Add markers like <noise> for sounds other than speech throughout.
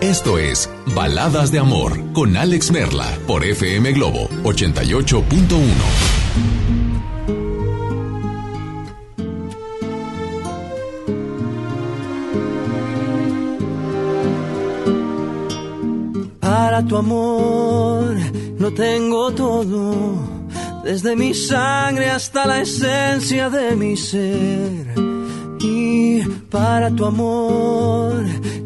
esto es Baladas de Amor con Alex Merla por FM Globo 88.1. Para tu amor lo tengo todo, desde mi sangre hasta la esencia de mi ser. Y para tu amor,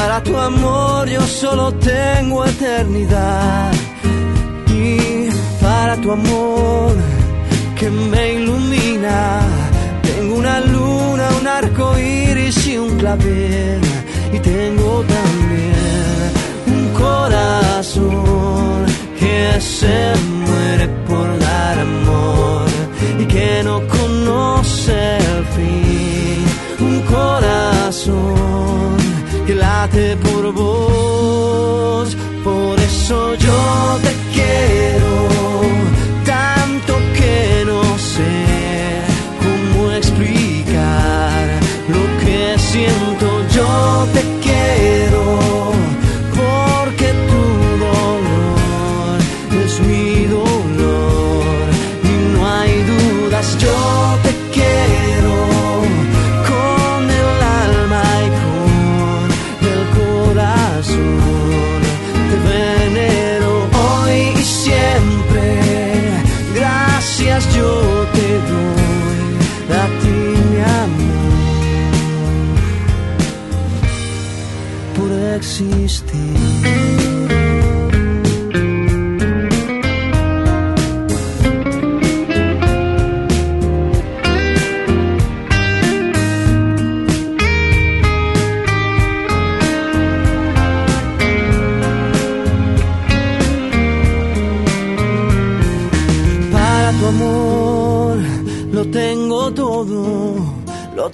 Para tu amor yo solo tengo eternidad. Y para tu amor que me ilumina. Tengo una luna, un arco iris y un clavel. Y tengo también un corazón que se muere por dar amor y que no conoce el fin. Un corazón que late por vos. Por eso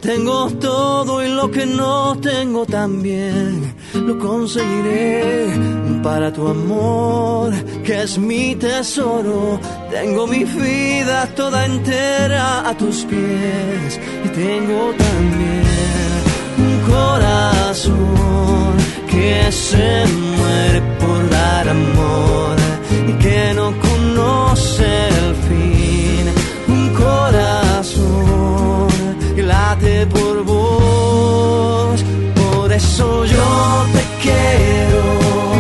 tengo todo y lo que no tengo también lo conseguiré. Para tu amor, que es mi tesoro, tengo mi vida toda entera a tus pies y tengo también un corazón que se muere por dar amor y que no conoce el fin. Un por vos. Por eso yo te quiero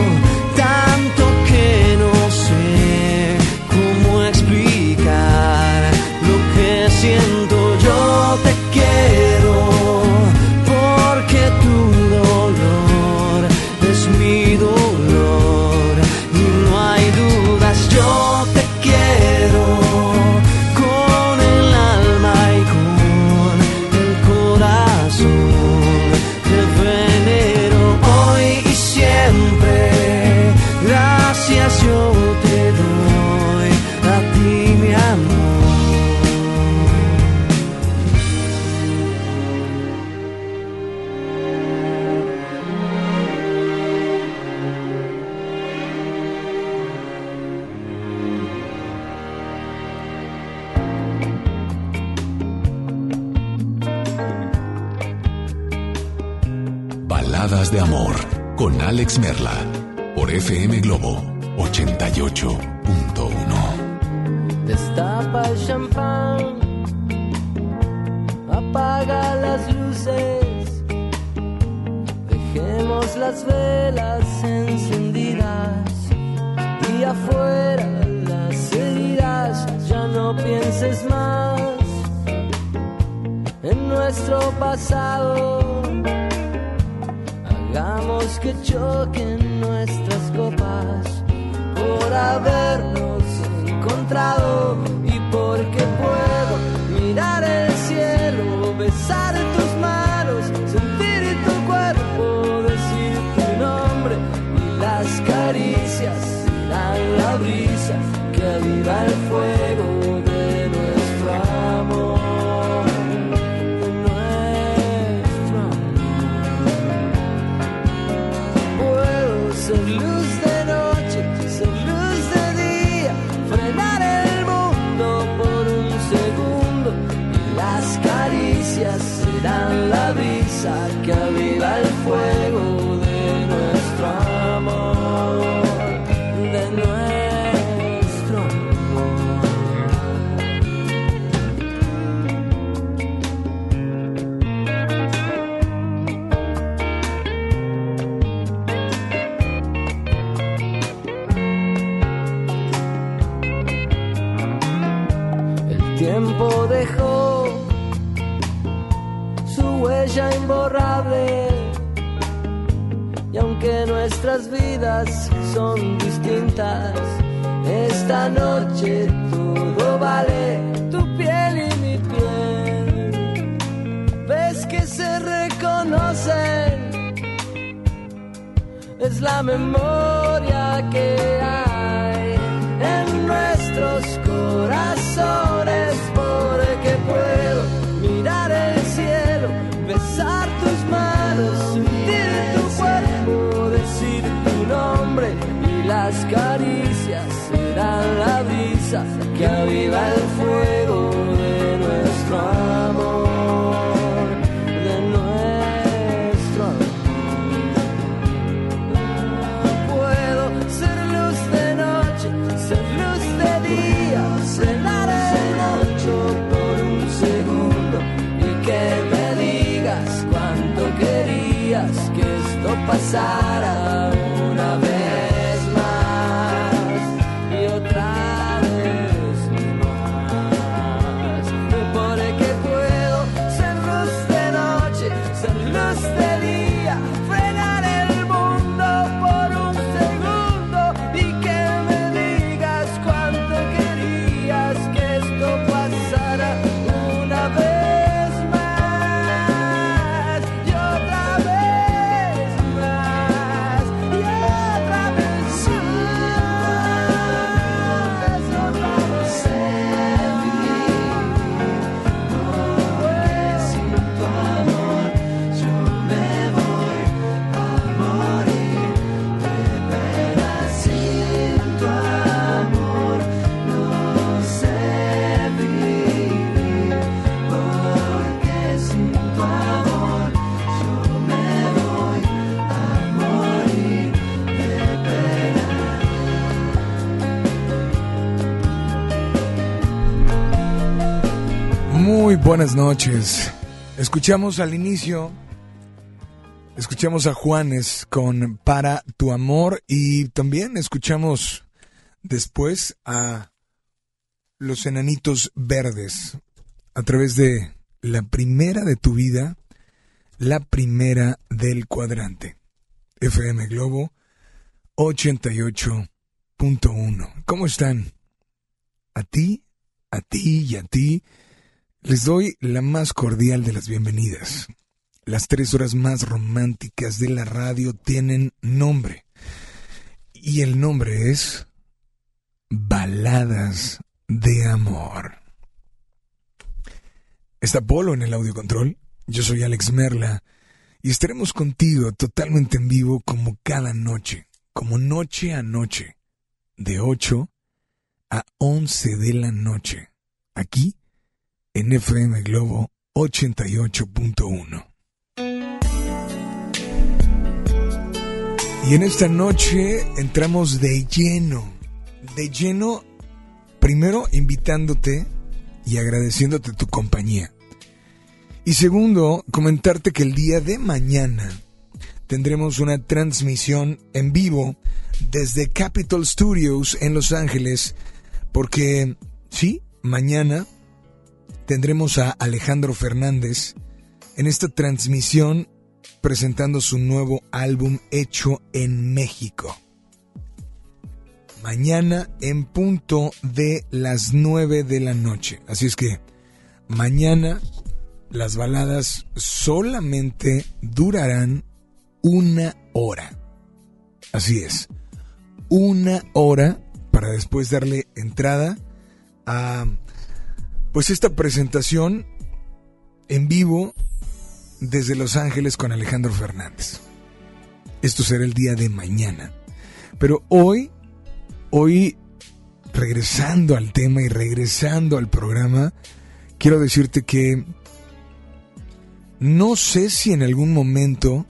buenas noches. Escuchamos al inicio, escuchamos a Juanes con Para tu amor y también escuchamos después a los enanitos verdes a través de la primera de tu vida, la primera del cuadrante. FM Globo 88.1. ¿Cómo están? A ti, a ti y a ti. Les doy la más cordial de las bienvenidas. Las tres horas más románticas de la radio tienen nombre. Y el nombre es Baladas de Amor. Está Polo en el audio control. Yo soy Alex Merla. Y estaremos contigo totalmente en vivo como cada noche, como noche a noche, de 8 a 11 de la noche, aquí en FM Globo 88.1. Y en esta noche entramos de lleno, de lleno, primero invitándote y agradeciéndote tu compañía. Y segundo, comentarte que el día de mañana tendremos una transmisión en vivo desde Capitol Studios en Los Ángeles, porque sí, mañana tendremos a Alejandro Fernández en esta transmisión presentando su nuevo álbum hecho en México. Mañana en punto de las 9 de la noche. Así es que mañana las baladas solamente durarán una hora. Así es, una hora para después darle entrada a pues esta presentación en vivo desde Los Ángeles con Alejandro Fernández. Esto será el día de mañana. Pero hoy, hoy, regresando al tema y regresando al programa, quiero decirte que no sé si en algún momento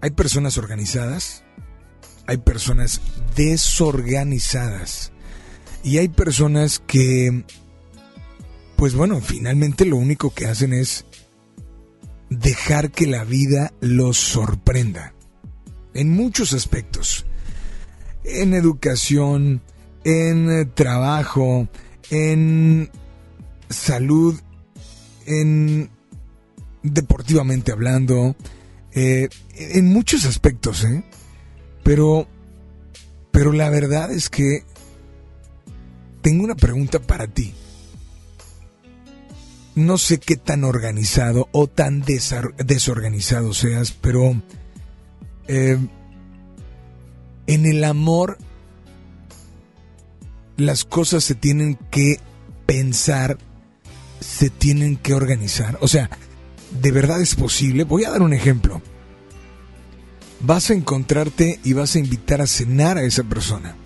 hay personas organizadas, hay personas desorganizadas y hay personas que, pues bueno, finalmente lo único que hacen es dejar que la vida los sorprenda. En muchos aspectos. En educación, en eh, trabajo, en salud, en deportivamente hablando, eh, en muchos aspectos, ¿eh? Pero, pero la verdad es que tengo una pregunta para ti no sé qué tan organizado o tan desorganizado seas, pero eh, en el amor las cosas se tienen que pensar, se tienen que organizar. O sea, ¿de verdad es posible? Voy a dar un ejemplo. Vas a encontrarte y vas a invitar a cenar a esa persona.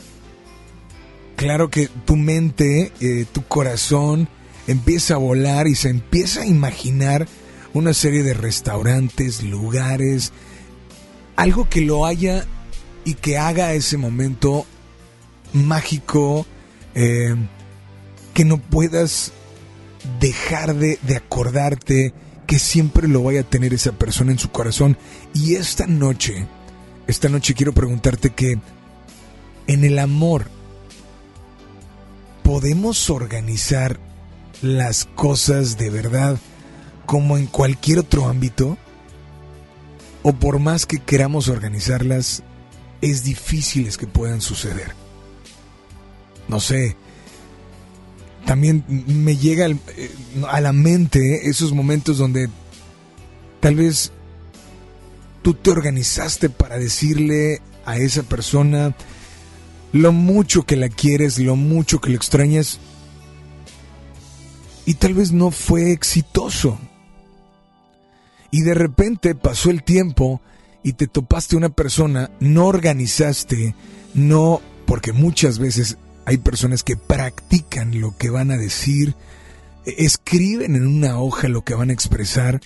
Claro que tu mente, eh, tu corazón, empieza a volar y se empieza a imaginar una serie de restaurantes, lugares, algo que lo haya y que haga ese momento mágico, eh, que no puedas dejar de, de acordarte, que siempre lo vaya a tener esa persona en su corazón. Y esta noche, esta noche quiero preguntarte que en el amor podemos organizar las cosas de verdad como en cualquier otro ámbito? ¿O por más que queramos organizarlas, es difícil que puedan suceder? No sé. También me llega eh, a la mente esos momentos donde tal vez tú te organizaste para decirle a esa persona lo mucho que la quieres, lo mucho que lo extrañas, y tal vez no fue exitoso. Y de repente pasó el tiempo y te topaste una persona, no organizaste, no, porque muchas veces hay personas que practican lo que van a decir, escriben en una hoja lo que van a expresar,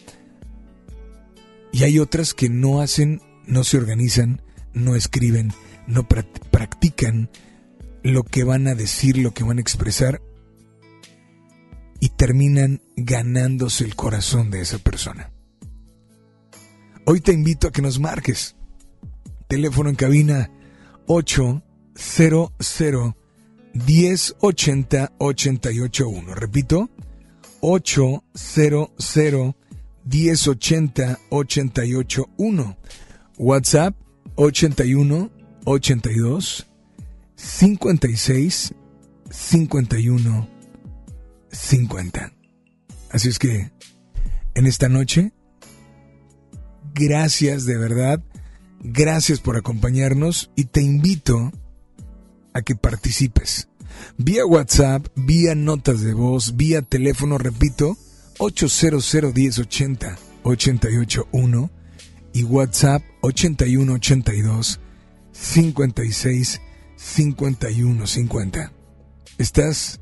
y hay otras que no hacen, no se organizan, no escriben, no practican lo que van a decir, lo que van a expresar, y terminan ganándose el corazón de esa persona. Hoy te invito a que nos marques. Teléfono en cabina 800 1080 881. Repito, 800 1080 881. WhatsApp 81 82 56 51 50. Así es que, en esta noche, gracias de verdad, gracias por acompañarnos y te invito a que participes. Vía WhatsApp, vía notas de voz, vía teléfono, repito, 800 1080 881 y WhatsApp 8182 56 51 50. ¿Estás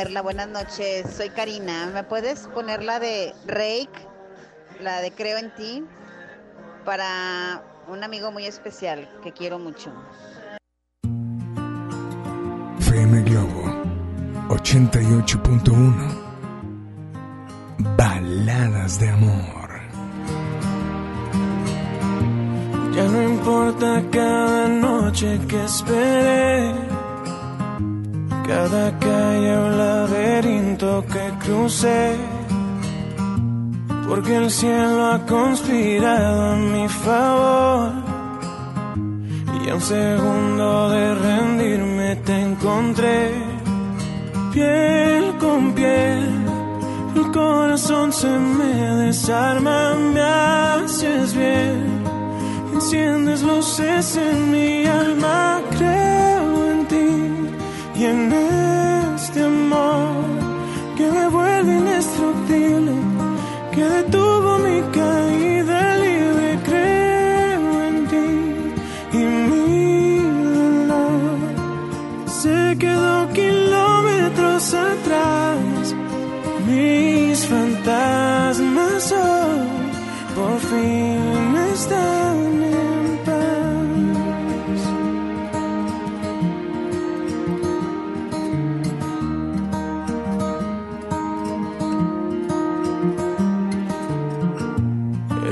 Merla, buenas noches. Soy Karina. ¿Me puedes poner la de Rake, la de Creo en ti, para un amigo muy especial que quiero mucho? FM Globo 88.1 Baladas de amor. Ya no importa cada noche que esperé calle un laberinto que crucé, porque el cielo ha conspirado a mi favor. Y a un segundo de rendirme te encontré, piel con piel. El corazón se me desarma, me haces bien. Enciendes luces en mi alma, creo en ti y en este que detuvo mi caída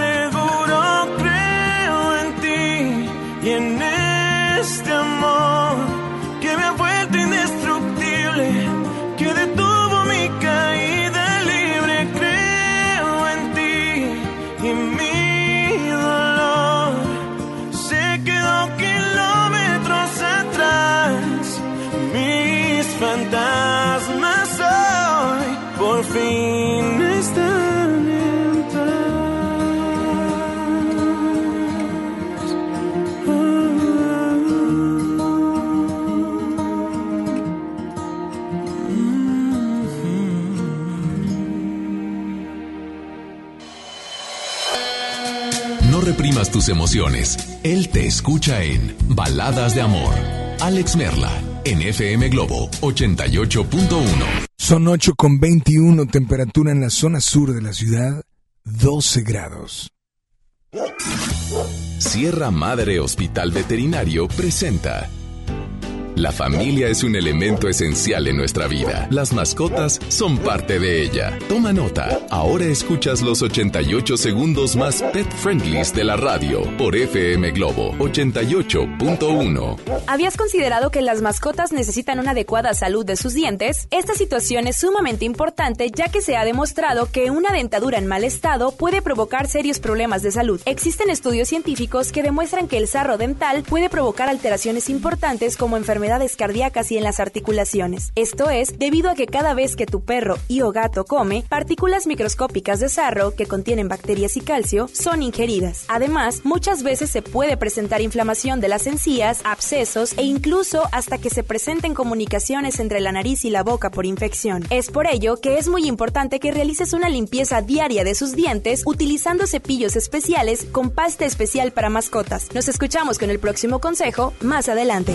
lugar tus emociones. Él te escucha en Baladas de Amor. Alex Merla, en FM Globo 88.1. Son 8 con 21, temperatura en la zona sur de la ciudad, 12 grados. Sierra Madre Hospital Veterinario presenta la familia es un elemento esencial en nuestra vida. Las mascotas son parte de ella. Toma nota. Ahora escuchas los 88 segundos más pet friendlies de la radio por FM Globo 88.1. ¿Habías considerado que las mascotas necesitan una adecuada salud de sus dientes? Esta situación es sumamente importante ya que se ha demostrado que una dentadura en mal estado puede provocar serios problemas de salud. Existen estudios científicos que demuestran que el sarro dental puede provocar alteraciones importantes como enfermedades cardíacas y en las articulaciones. Esto es debido a que cada vez que tu perro y o gato come, partículas microscópicas de sarro que contienen bacterias y calcio son ingeridas. Además, muchas veces se puede presentar inflamación de las encías, abscesos e incluso hasta que se presenten comunicaciones entre la nariz y la boca por infección. Es por ello que es muy importante que realices una limpieza diaria de sus dientes utilizando cepillos especiales con pasta especial para mascotas. Nos escuchamos con el próximo consejo más adelante.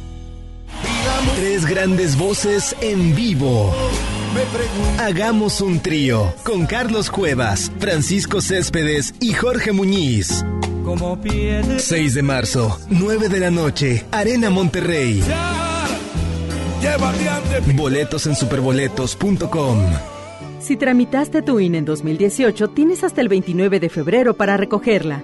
Tres grandes voces en vivo. Hagamos un trío con Carlos Cuevas, Francisco Céspedes y Jorge Muñiz. 6 de marzo, 9 de la noche, Arena Monterrey. Boletos en superboletos.com. Si tramitaste tu INE en 2018, tienes hasta el 29 de febrero para recogerla.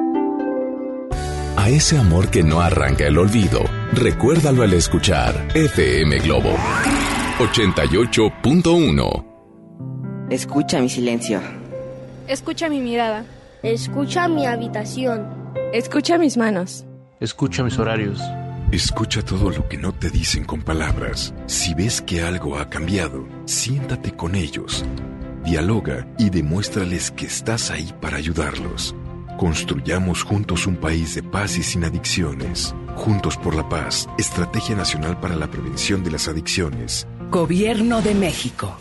A ese amor que no arranca el olvido, recuérdalo al escuchar FM Globo 88.1. Escucha mi silencio. Escucha mi mirada. Escucha mi habitación. Escucha mis manos. Escucha mis horarios. Escucha todo lo que no te dicen con palabras. Si ves que algo ha cambiado, siéntate con ellos. Dialoga y demuéstrales que estás ahí para ayudarlos. Construyamos juntos un país de paz y sin adicciones. Juntos por la paz, Estrategia Nacional para la Prevención de las Adicciones. Gobierno de México.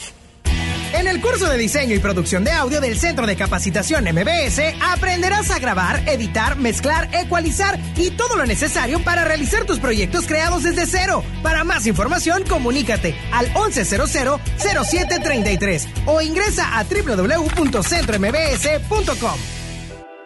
En el curso de diseño y producción de audio del Centro de Capacitación MBS aprenderás a grabar, editar, mezclar, ecualizar y todo lo necesario para realizar tus proyectos creados desde cero. Para más información, comunícate al 1100-0733 o ingresa a www.centrombs.com.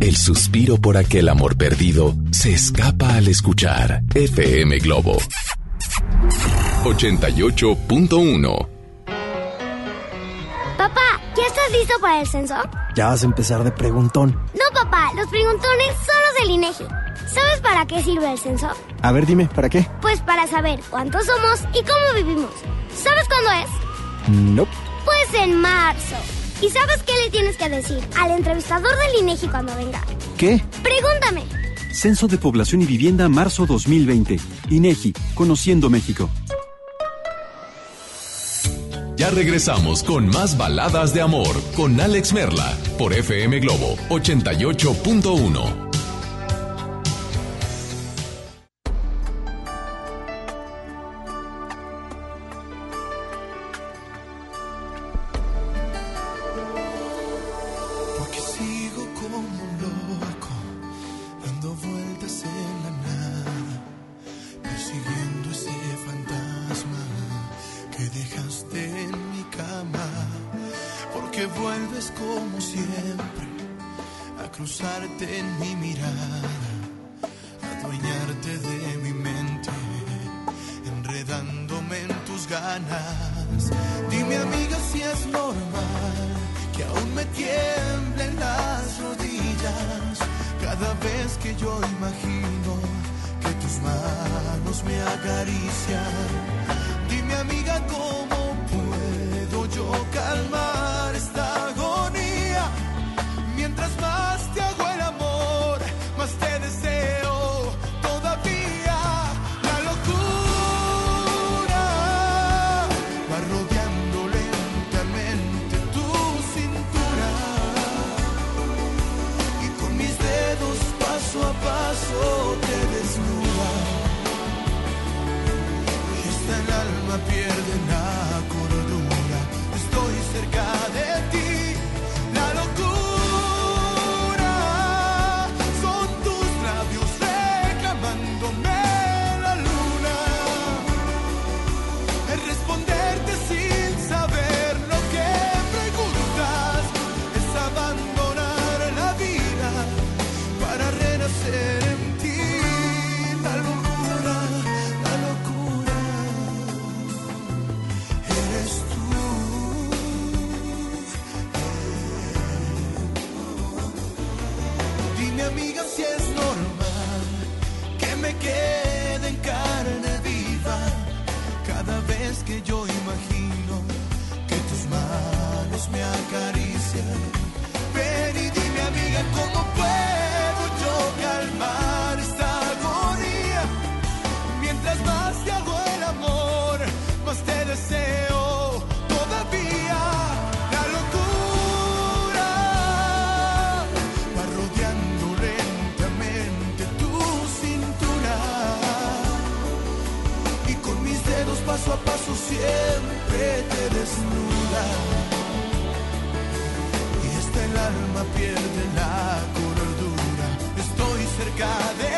El suspiro por aquel amor perdido se escapa al escuchar FM Globo 88.1. Papá, ¿ya estás listo para el censo? Ya vas a empezar de preguntón. No, papá, los preguntones son los del INEGI. ¿Sabes para qué sirve el censo? A ver, dime, ¿para qué? Pues para saber cuántos somos y cómo vivimos. ¿Sabes cuándo es? No. Pues en marzo. ¿Y sabes qué le tienes que decir al entrevistador del INEGI cuando venga? ¿Qué? Pregúntame. Censo de Población y Vivienda marzo 2020. INEGI, Conociendo México. Ya regresamos con más baladas de amor con Alex Merla por FM Globo 88.1. vuelves como siempre a cruzarte en mi mirada, a adueñarte de mi mente, enredándome en tus ganas. Dime amiga si es normal que aún me tiemblen las rodillas cada vez que yo imagino que tus manos me acarician. Dime amiga cómo puedo yo calmar alma pierde la cordura. Estoy cerca de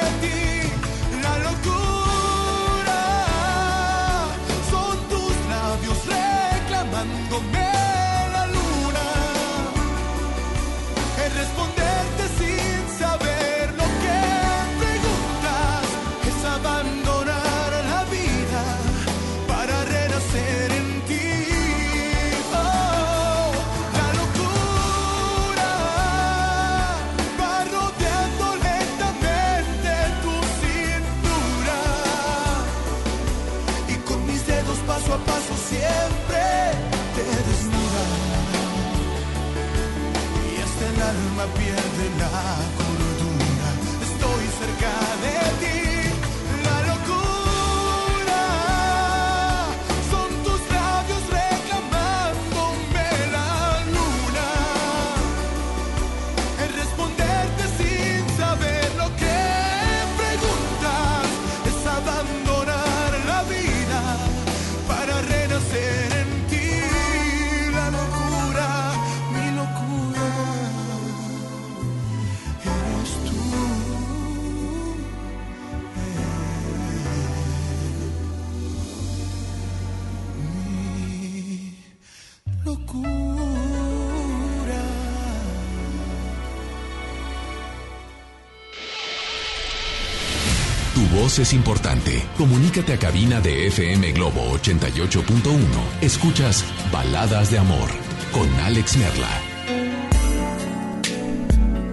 es importante. Comunícate a cabina de FM Globo 88.1. Escuchas Baladas de Amor con Alex Merla.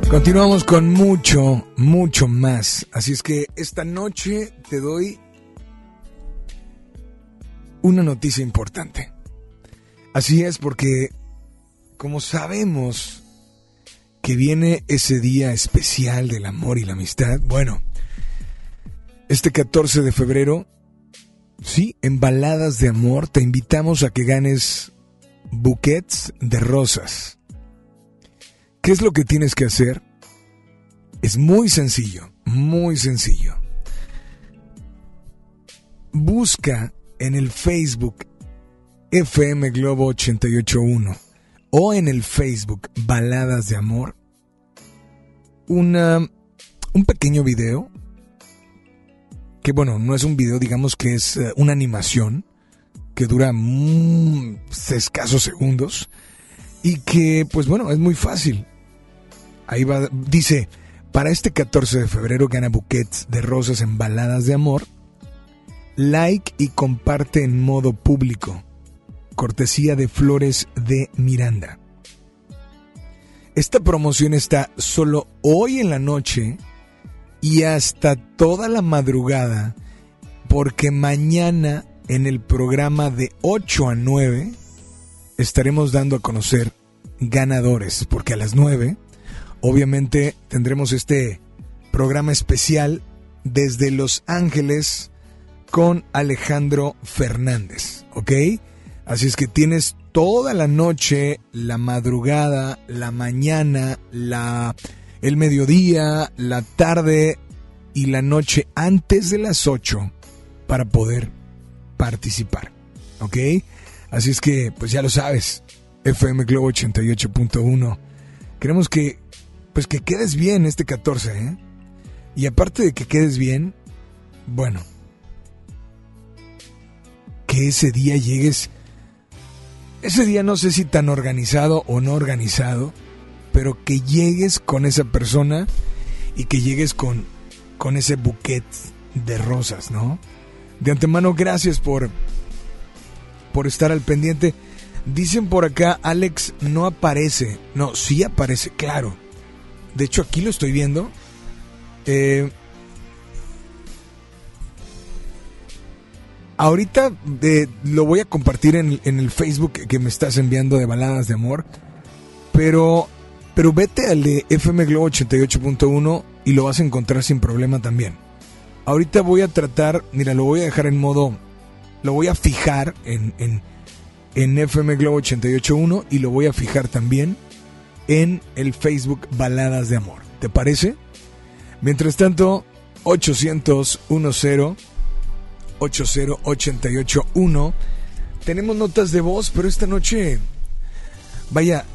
Continuamos con mucho, mucho más. Así es que esta noche te doy una noticia importante. Así es porque, como sabemos que viene ese día especial del amor y la amistad, bueno, este 14 de febrero, sí, en Baladas de Amor te invitamos a que ganes buquets de rosas. ¿Qué es lo que tienes que hacer? Es muy sencillo, muy sencillo. Busca en el Facebook FM Globo 881 o en el Facebook Baladas de Amor una, un pequeño video que bueno, no es un video, digamos que es eh, una animación que dura mm, escasos segundos y que pues bueno, es muy fácil. Ahí va, dice, para este 14 de febrero gana buquets de rosas en baladas de amor. Like y comparte en modo público. Cortesía de Flores de Miranda. Esta promoción está solo hoy en la noche y hasta toda la madrugada porque mañana en el programa de 8 a 9 estaremos dando a conocer ganadores porque a las 9 obviamente tendremos este programa especial desde Los Ángeles con Alejandro Fernández, ¿ok? Así es que tienes toda la noche, la madrugada, la mañana, la el mediodía, la tarde y la noche antes de las 8 para poder participar, ¿ok? Así es que, pues ya lo sabes, FM Globo 88.1. Queremos que pues que quedes bien este 14, ¿eh? Y aparte de que quedes bien, bueno, que ese día llegues, ese día no sé si tan organizado o no organizado, pero que llegues con esa persona y que llegues con, con ese buquet de rosas, ¿no? De antemano, gracias por, por estar al pendiente. Dicen por acá, Alex no aparece. No, sí aparece, claro. De hecho, aquí lo estoy viendo. Eh, ahorita lo voy a compartir en, el Facebook que me estás enviando de baladas de amor. Pero, pero vete al de FM Globo 88.1 y lo vas a encontrar sin problema también. Ahorita voy a tratar, mira, lo voy a dejar en modo, lo voy a fijar en, en, en FM Globo 88.1 y lo voy a fijar también en el Facebook Baladas de Amor. ¿Te parece? Mientras tanto, 800 10 80881 tenemos notas de voz, pero esta noche vaya,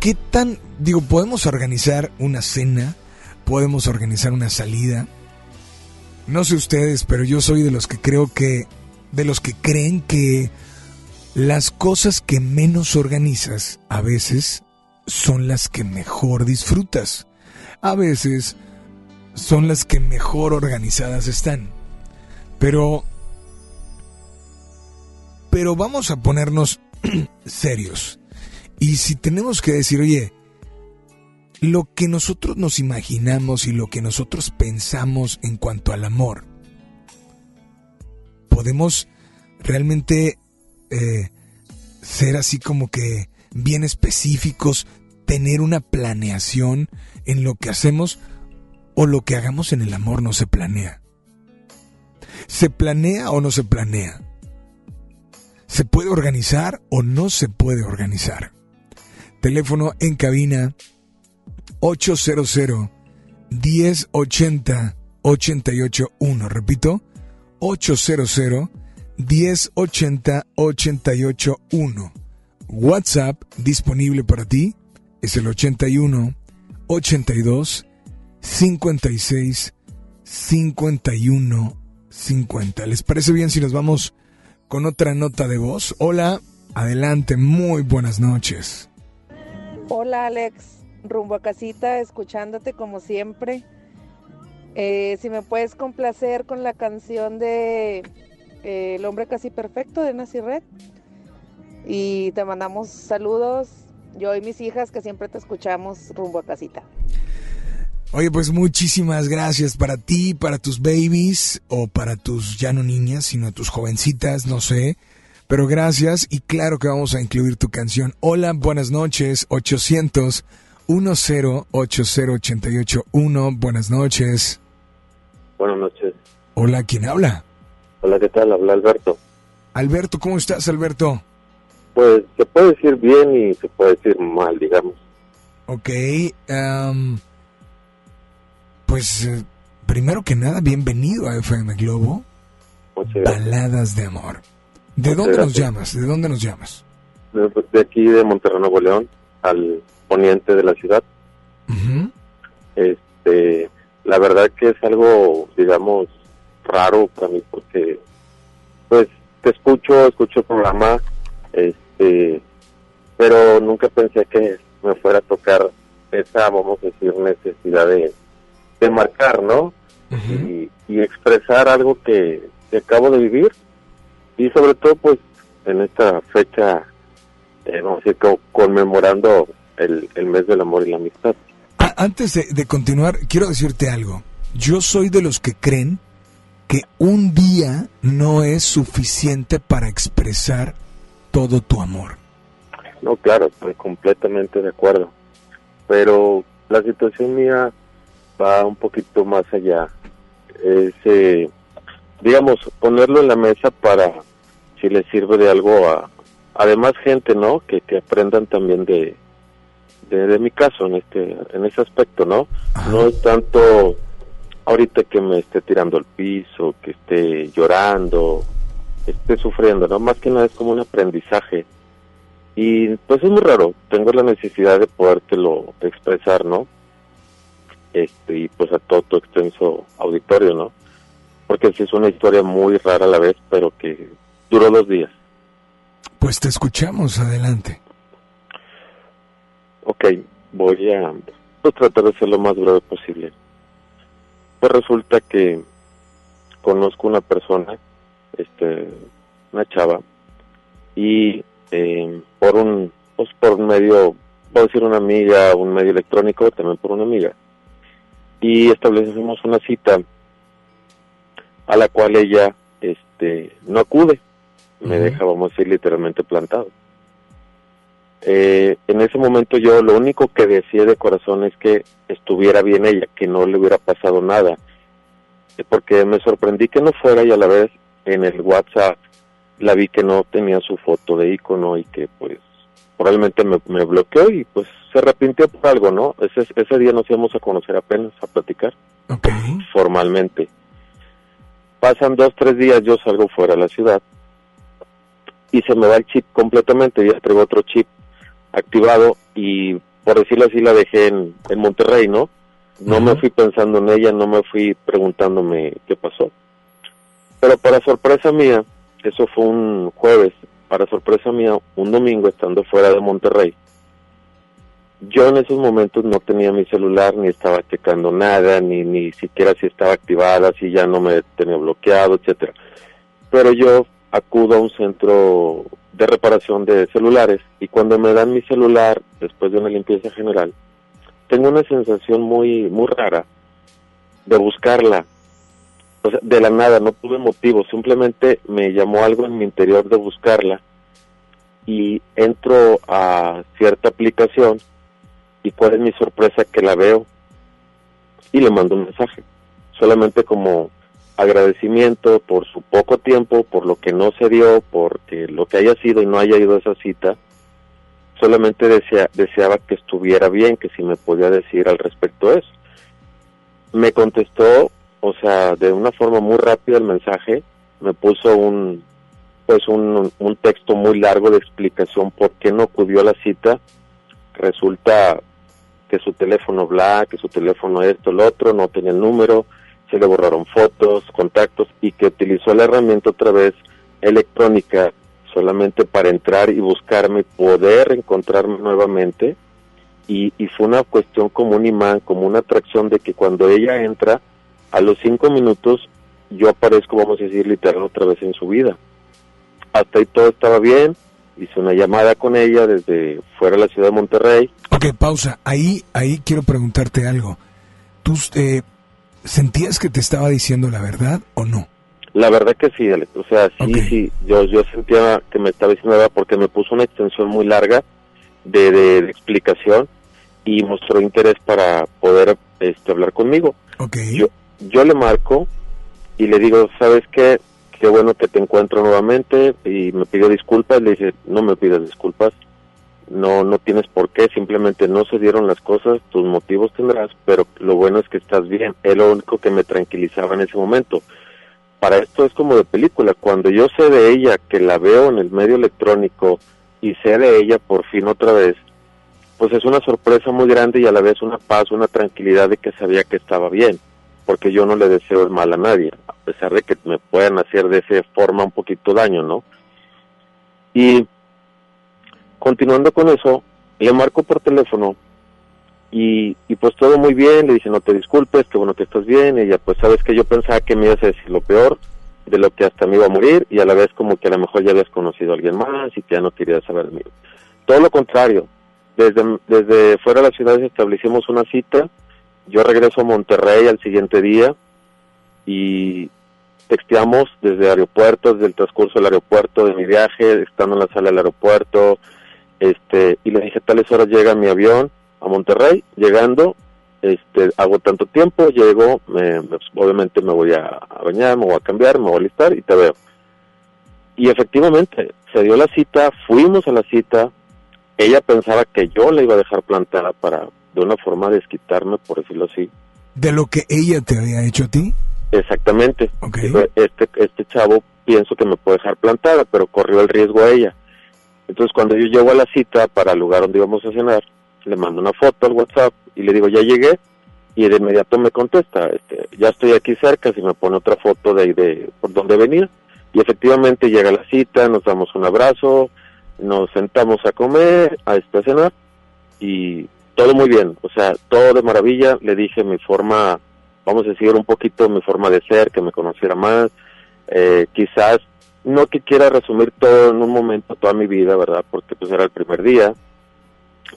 ¿qué tan digo, podemos organizar una cena, podemos organizar una salida? No sé ustedes, pero yo soy de los que creo que de los que creen que las cosas que menos organizas a veces son las que mejor disfrutas. A veces son las que mejor organizadas están. Pero... Pero vamos a ponernos <clears throat> serios. Y si tenemos que decir, oye, lo que nosotros nos imaginamos y lo que nosotros pensamos en cuanto al amor, podemos realmente eh, ser así como que bien específicos, tener una planeación en lo que hacemos o lo que hagamos en el amor no se planea. ¿Se planea o no se planea? ¿Se puede organizar o no se puede organizar? Teléfono en cabina 800 1080 881. Repito, 800 1080 881. WhatsApp disponible para ti es el 81 82 56 51 50. ¿Les parece bien si nos vamos con otra nota de voz? Hola, adelante, muy buenas noches. Hola Alex, rumbo a casita, escuchándote como siempre. Eh, si me puedes complacer con la canción de eh, El hombre casi perfecto de Nancy Red. Y te mandamos saludos, yo y mis hijas que siempre te escuchamos rumbo a casita. Oye, pues muchísimas gracias para ti, para tus babies o para tus ya no niñas, sino tus jovencitas, no sé. Pero gracias y claro que vamos a incluir tu canción. Hola, buenas noches, 800 1080881. Buenas noches. Buenas noches. Hola, ¿quién habla? Hola, ¿qué tal? Habla Alberto. Alberto, ¿cómo estás, Alberto? Pues se puede decir bien y se puede decir mal, digamos. Ok, am, pues eh, primero que nada, bienvenido a FM Globo. Muchas gracias. Baladas de amor. ¿De dónde nos llamas? ¿De dónde nos llamas? De, de aquí de Monterrey, Nuevo León, al poniente de la ciudad. Este, la verdad que es algo, digamos, raro para mí porque, pues, te escucho, escucho el programa, este, pero nunca pensé que me fuera a tocar esa, vamos a decir, necesidad de, de marcar, ¿no? y, y expresar algo que, que acabo de vivir y sobre todo, pues, en esta fecha, eh, vamos a decir, co- conmemorando el, el mes del amor y la amistad. A- antes de, de continuar, quiero decirte algo. Yo soy de los que creen que un día no es suficiente para expresar todo tu amor. No, claro, estoy completamente de acuerdo. Pero la situación mía va un poquito más allá. Es, eh, digamos, ponerlo en la mesa para, si le sirve de algo a, además gente, ¿no? Que, que aprendan también de, de, de mi caso en este, en ese aspecto, ¿no? No es tanto ahorita que me esté tirando al piso, que esté llorando, esté sufriendo, ¿no? Más que nada es como un aprendizaje. Y pues es muy raro, tengo la necesidad de podértelo expresar, ¿no? Este, y pues a todo tu extenso auditorio, ¿no? Porque sí es una historia muy rara a la vez, pero que duró dos días. Pues te escuchamos, adelante. Ok, voy a pues, tratar de ser lo más breve posible. Pues resulta que conozco una persona, este, una chava, y eh, por un, pues por un medio, puedo decir una amiga, un medio electrónico, también por una amiga, y establecemos una cita a la cual ella, este, no acude, me deja, vamos a decir, literalmente plantado. Eh, en ese momento yo lo único que decía de corazón es que estuviera bien ella, que no le hubiera pasado nada, Eh, porque me sorprendí que no fuera y a la vez en el WhatsApp la vi que no tenía su foto de icono y que pues probablemente me, me bloqueó y pues se arrepintió por algo, ¿no? Ese, ese día nos íbamos a conocer apenas, a platicar formalmente. Pasan dos, tres días, yo salgo fuera de la ciudad y se me va el chip completamente, ya traigo otro chip activado y por decirlo así la dejé en, en Monterrey, ¿no? No me fui pensando en ella, no me fui preguntándome qué pasó. Pero para sorpresa mía, eso fue un jueves, para sorpresa mía, un domingo estando fuera de Monterrey, yo en esos momentos no tenía mi celular, ni estaba checando nada, ni, ni siquiera si estaba activada, si ya no me tenía bloqueado, etcétera. Pero yo acudo a un centro de reparación de celulares y cuando me dan mi celular después de una limpieza general, tengo una sensación muy muy rara de buscarla. O sea, de la nada, no tuve motivo, simplemente me llamó algo en mi interior de buscarla y entro a cierta aplicación y cuál es mi sorpresa que la veo y le mando un mensaje, solamente como agradecimiento por su poco tiempo, por lo que no se dio, porque lo que haya sido y no haya ido a esa cita, solamente desea, deseaba que estuviera bien, que si me podía decir al respecto eso. Me contestó, o sea, de una forma muy rápida el mensaje, me puso un pues un, un texto muy largo de explicación por qué no acudió a la cita. Resulta que su teléfono bla, que su teléfono esto, lo otro, no tenía el número, se le borraron fotos, contactos y que utilizó la herramienta otra vez electrónica solamente para entrar y buscarme, poder encontrarme nuevamente. Y, y fue una cuestión como un imán, como una atracción de que cuando ella entra, A los cinco minutos yo aparezco, vamos a decir, literal otra vez en su vida. Hasta ahí todo estaba bien, hice una llamada con ella desde fuera de la ciudad de Monterrey. Ok, pausa. Ahí, ahí quiero preguntarte algo. ¿Tú eh, sentías que te estaba diciendo la verdad o no? La verdad que sí, Alex. O sea, sí, sí. Yo, yo sentía que me estaba diciendo la verdad porque me puso una extensión muy larga de, de, de explicación y mostró interés para poder este, hablar conmigo. Okay. Yo, yo le marco y le digo, ¿sabes qué? Qué bueno que te encuentro nuevamente y me pidió disculpas. Le dije, no me pidas disculpas, no, no tienes por qué, simplemente no se dieron las cosas, tus motivos tendrás, pero lo bueno es que estás bien. Es lo único que me tranquilizaba en ese momento. Para esto es como de película, cuando yo sé de ella, que la veo en el medio electrónico y sé de ella por fin otra vez, pues es una sorpresa muy grande y a la vez una paz, una tranquilidad de que sabía que estaba bien, porque yo no le deseo el mal a nadie, pesar de que me puedan hacer de esa forma un poquito daño, ¿no? Y continuando con eso, le marco por teléfono y, y pues todo muy bien, le dice no te disculpes, qué bueno que estás bien, y ella pues sabes que yo pensaba que me ibas a decir lo peor, de lo que hasta me iba a morir, y a la vez como que a lo mejor ya habías conocido a alguien más y que ya no querías saber de mí. Todo lo contrario, desde, desde fuera de la ciudad establecimos una cita, yo regreso a Monterrey al siguiente día y texteamos desde aeropuerto, desde el transcurso del aeropuerto, de mi viaje, estando en la sala del aeropuerto, este, y le dije tales horas llega mi avión a Monterrey, llegando, este, hago tanto tiempo, llego, me, me, obviamente me voy a, a, bañar, me voy a cambiar, me voy a listar y te veo. Y efectivamente, se dio la cita, fuimos a la cita, ella pensaba que yo la iba a dejar plantada para, de una forma, desquitarme, por decirlo así. ¿De lo que ella te había hecho a ti? Exactamente. Okay. Este, este chavo pienso que me puede dejar plantada, pero corrió el riesgo a ella. Entonces cuando yo llego a la cita para el lugar donde íbamos a cenar, le mando una foto al WhatsApp y le digo, ya llegué, y de inmediato me contesta, este, ya estoy aquí cerca, si me pone otra foto de, de por donde venía. Y efectivamente llega la cita, nos damos un abrazo, nos sentamos a comer, a esta cenar, y todo muy bien, o sea, todo de maravilla, le dije mi forma, vamos a decir un poquito mi forma de ser, que me conociera más, eh, quizás no que quiera resumir todo en un momento, toda mi vida, ¿verdad? Porque pues era el primer día,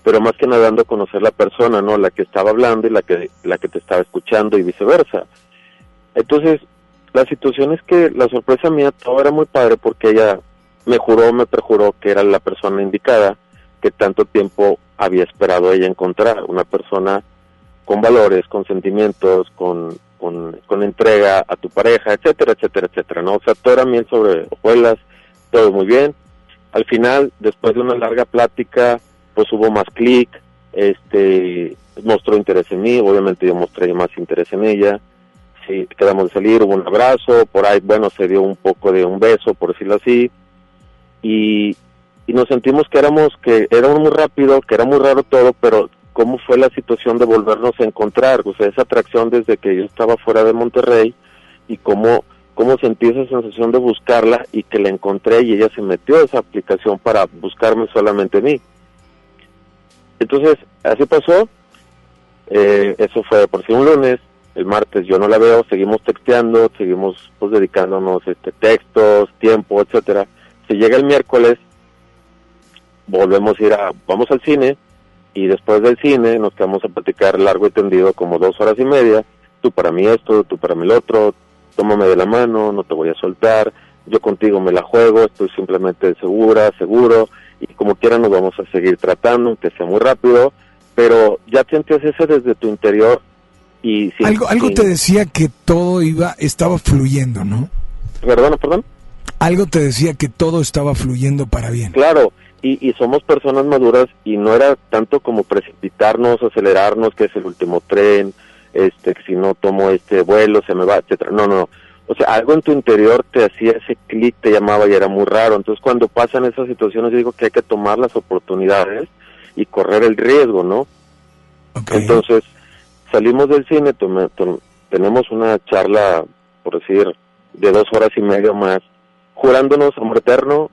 pero más que nada dando a conocer la persona, ¿no? La que estaba hablando y la que, la que te estaba escuchando y viceversa. Entonces, la situación es que la sorpresa mía todo era muy padre porque ella me juró, me perjuró que era la persona indicada que tanto tiempo había esperado ella encontrar, una persona con valores, con sentimientos, con, con, con, entrega a tu pareja, etcétera, etcétera, etcétera, ¿no? O sea, todo era miel sobre hojuelas, todo muy bien. Al final, después de una larga plática, pues hubo más clic, este, mostró interés en mí, obviamente yo mostré más interés en ella, sí, quedamos de salir, hubo un abrazo, por ahí, bueno, se dio un poco de un beso, por decirlo así, y, y nos sentimos que éramos, que éramos muy rápido, que era muy raro todo, pero cómo fue la situación de volvernos a encontrar, o sea, esa atracción desde que yo estaba fuera de Monterrey y cómo, cómo sentí esa sensación de buscarla y que la encontré y ella se metió a esa aplicación para buscarme solamente a mí. Entonces, así pasó, eh, eso fue por si un lunes, el martes yo no la veo, seguimos texteando, seguimos pues dedicándonos este textos, tiempo, etcétera. Si llega el miércoles, volvemos a ir a, vamos al cine, y después del cine nos quedamos a platicar largo y tendido como dos horas y media, tú para mí esto, tú para mí lo otro, tómame de la mano, no te voy a soltar, yo contigo me la juego, estoy simplemente segura, seguro, y como quiera nos vamos a seguir tratando, aunque sea muy rápido, pero ya sientes ese desde tu interior y... Sin, algo algo sin... te decía que todo iba, estaba fluyendo, ¿no? Perdón, perdón. Algo te decía que todo estaba fluyendo para bien. Claro, y, y, somos personas maduras y no era tanto como precipitarnos, acelerarnos, que es el último tren, este, que si no tomo este vuelo se me va, etcétera. No, no, o sea, algo en tu interior te hacía ese clic, te llamaba y era muy raro. Entonces, cuando pasan esas situaciones, yo digo que hay que tomar las oportunidades y correr el riesgo, ¿no? Okay. Entonces, salimos del cine, tome, tome, tenemos una charla, por decir, de dos horas y media más, jurándonos amor eterno,